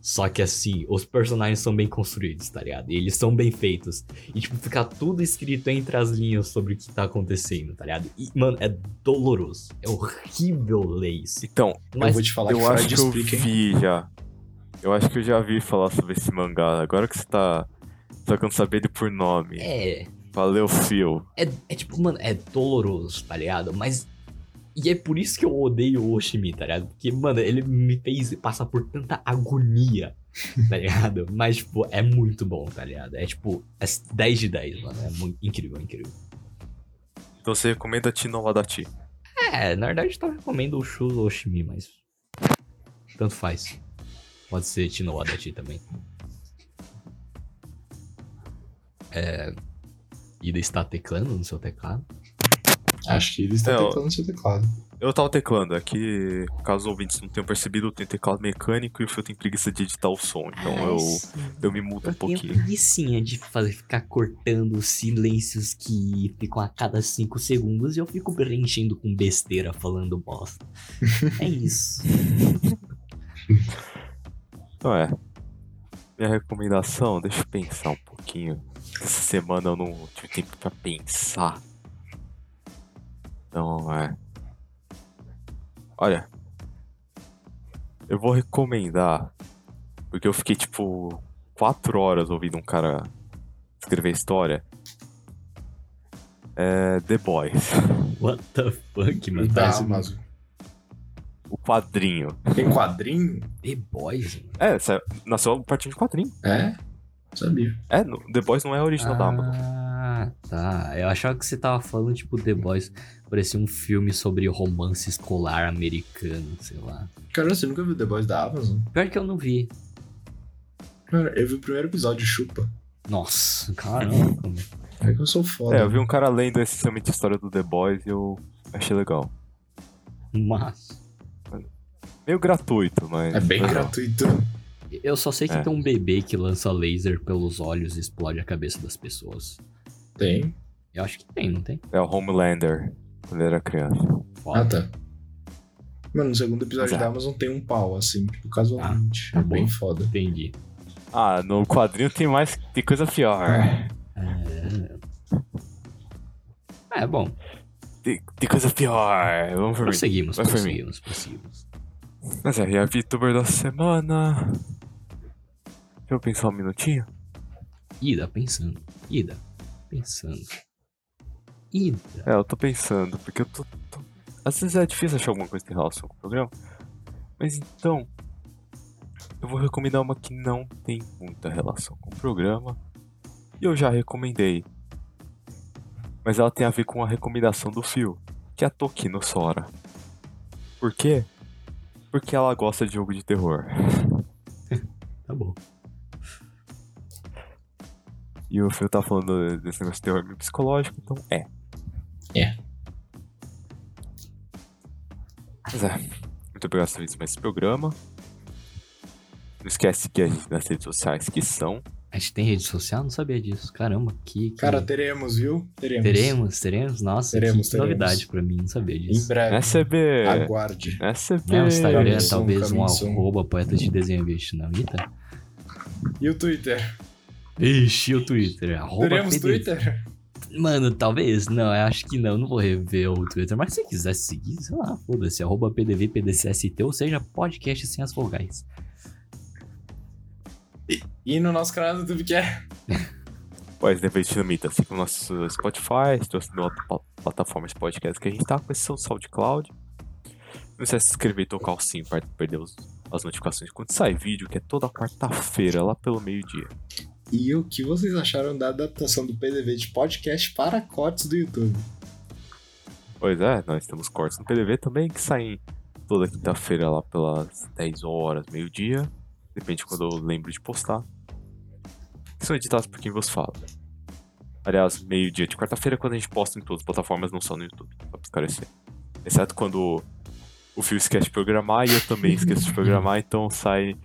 Só que assim, os personagens são bem construídos, tá ligado? E eles são bem feitos. E tipo, fica tudo escrito entre as linhas sobre o que tá acontecendo, tá ligado? E, mano, é doloroso. É horrível ler isso. Então, eu vou te falar eu que acho que eu explica, hein? vi já. Eu acho que eu já vi falar sobre esse mangá. Agora que você tá sacando saber ele por nome. É, Valeu, Phil. É, é tipo, mano, é doloroso, tá ligado? Mas. E é por isso que eu odeio o Oshimi, tá ligado? Porque, mano, ele me fez passar por tanta agonia, tá ligado? Mas, tipo, é muito bom, tá ligado? É tipo, é 10 de 10, mano. É muito incrível, incrível. Então você recomenda Tino Wadati. É, na verdade eu recomendo o Shuzo Oshimi, mas. Tanto faz. Pode ser Tino Wadachi também. É. Ida está teclando no seu teclado. Acho que ele está É, ó. teclando no seu teclado. Eu tava teclando, aqui, caso os ouvintes não tenham percebido, eu tenho teclado mecânico e o Phil tem preguiça de editar o som. Então eu, eu me mudo um Eu tenho pouquinho. preguicinha de fazer, ficar cortando os silêncios que ficam a cada 5 segundos e eu fico preenchendo com besteira falando bosta. é isso. Então é. Minha recomendação, deixa eu pensar um pouquinho. Essa semana eu não tive tempo pra pensar. Então é. Olha. Eu vou recomendar. Porque eu fiquei tipo. 4 horas ouvindo um cara escrever história. É. The Boys. What the fuck, mano? Parece um Amazon. O quadrinho. Tem quadrinho? The Boys, mano. É, nasceu a partir de quadrinho. É? Sabia. É, no- The Boys não é original da Amazon. Ah, tá. Eu achava que você tava falando, tipo, The Boys. Parecia um filme sobre romance escolar americano, sei lá. Cara, você nunca viu The Boys da Amazon? Pior que eu não vi. Cara, eu vi o primeiro episódio de Chupa. Nossa, caramba. É que eu sou foda. É, eu vi um cara lendo essencialmente a história do The Boys e eu achei legal. Mas. Meio gratuito, mas. É bem legal. gratuito. Eu só sei que É. tem um bebê que lança laser pelos olhos e explode a cabeça das pessoas. Tem. Eu acho que tem, não tem? É o Homelander, quando ele era criança. Foda. Ah, tá. Mano, no segundo episódio é. da Amazon tem um pau, assim, tipo, casualmente. tá é bom. bem foda. Entendi. Ah, no quadrinho tem mais. Tem coisa pior. É... é bom. Tem, tem coisa pior. Vamos por mim. Prosseguimos, mim. prosseguimos, prosseguimos. Mas é, e a VTuber da semana. Deixa eu pensar um minutinho. Ida, pensando. Ida, pensando. Ida. É, eu tô pensando, porque eu tô, tô- Às vezes é difícil achar alguma coisa que tem relação com o programa. Mas então. Eu vou recomendar uma que não tem muita relação com o programa. E eu já recomendei. Mas ela tem a ver com a recomendação do Phil, que é a Tokino Sora. Por quê? Porque ela gosta de jogo de terror. Tá bom. E o Phil tá falando desse negócio de terror psicológico, então é. É. Mas é. Muito obrigado por ter mais esse programa. Não esquece seguir a gente nas redes sociais que são. A gente tem rede social? Não sabia disso. Caramba, que. que... Cara, teremos, viu? Teremos. teremos, teremos. Nossa, Teremos, que teremos. novidade pra mim, não sabia Em disso. breve. SCB. Aguarde. SCB. Né, o Instagram talvez um arroba poeta de desenho vietnamita. E o Twitter? Ixi, o Twitter. Arroba Teremos. Twitter? Mano, talvez. Não, eu acho que não. Não vou rever o Twitter. Mas se você quiser seguir, sei lá, foda-se. Arroba PDV, PDCST, ou seja, podcast sem as vogais. E no nosso canal do YouTube que é? Pois, Vietnamita. Siga o nosso Spotify, todas as plataformas de podcast que a gente tá, com esse SoundCloud. Não esquece de se inscrever e tocar o sininho para não perder os- as notificações quando sai vídeo, que é toda quarta-feira, lá pelo meio-dia. E o que vocês acharam da adaptação do PDV de podcast para cortes do YouTube? Pois é, nós temos cortes no PDV também que saem toda quinta-feira lá pelas 10 horas, meio-dia. Depende de quando eu lembro de postar. São editados por quem vos fala. Aliás, meio-dia de quarta-feira quando a gente posta em todas as plataformas, não só no YouTube, só pra esclarecer. Exceto quando o Fio esquece de programar e eu também esqueço de programar, então sai.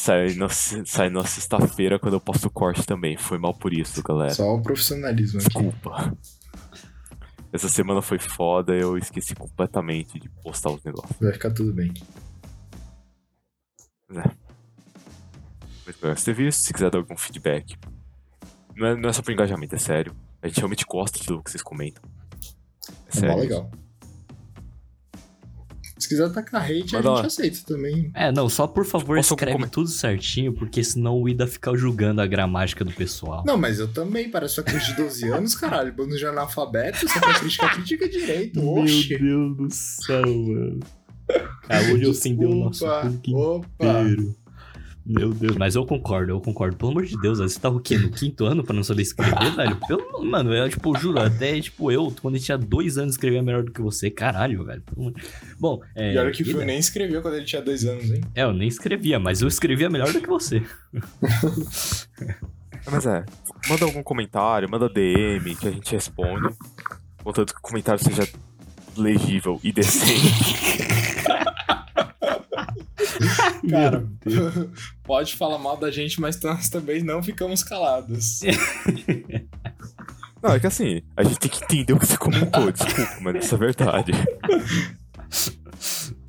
Sai na, sai na sexta-feira quando eu posto o corte também. Foi mal por isso, galera. Só o profissionalismo aqui. Desculpa. Essa semana foi foda, eu esqueci completamente de postar os negócios. Vai ficar tudo bem. É. Muito legal você ter visto. Se quiser dar algum feedback. Não é, não é só por engajamento, é sério. A gente realmente gosta de tudo que vocês comentam. É É sério. legal. Se quiser tacar hate, a Manda lá. gente aceita também. É, não, só por favor Posso escreve comentar? tudo certinho, porque senão o Ida fica julgando a gramática do pessoal. Não, mas eu também, parece uma criança de 12 anos, caralho. Bando de analfabeto, só que a crítica crítica direito. Oxi. Deus do céu, mano. Acabou de ofender o nosso Desculpa. público Opa. Meu Deus, mas eu concordo, eu concordo. Pelo amor de Deus, você tá o quê? No quinto ano pra não saber escrever, velho? Pelo, mano, eu, tipo, juro, até, tipo, eu, quando eu tinha dois anos, escrevia melhor do que você. Caralho, velho. Bom, é... E olha que o Phil nem escreveu quando ele tinha dois anos, hein? É, eu nem escrevia, mas eu escrevia melhor do que você. Mas é, manda algum comentário, manda DM que a gente responde. Contanto que o comentário seja legível e decente. Cara, pode falar mal da gente, mas nós também não ficamos calados. Não, é que assim, a gente tem que entender o que você comentou, desculpa, mas isso é verdade.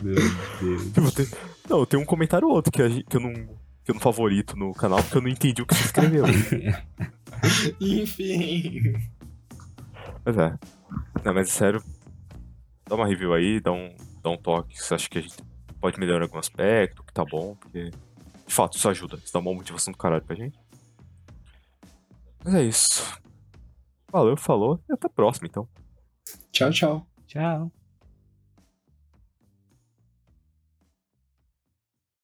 Meu Deus. Tipo, tem- Não, tem um comentário ou outro que, gente- que eu não. que eu não favorito no canal porque eu não entendi o que você escreveu. Enfim. Mas é. Não, mas sério. Dá uma review aí, dá um, dá um toque. Você acha que a gente pode melhorar algum aspecto, que tá bom, porque. De fato, isso ajuda. Isso dá uma motivação do caralho pra gente. Mas é isso. Valeu, falou e até a próxima, então. Tchau, tchau. Tchau.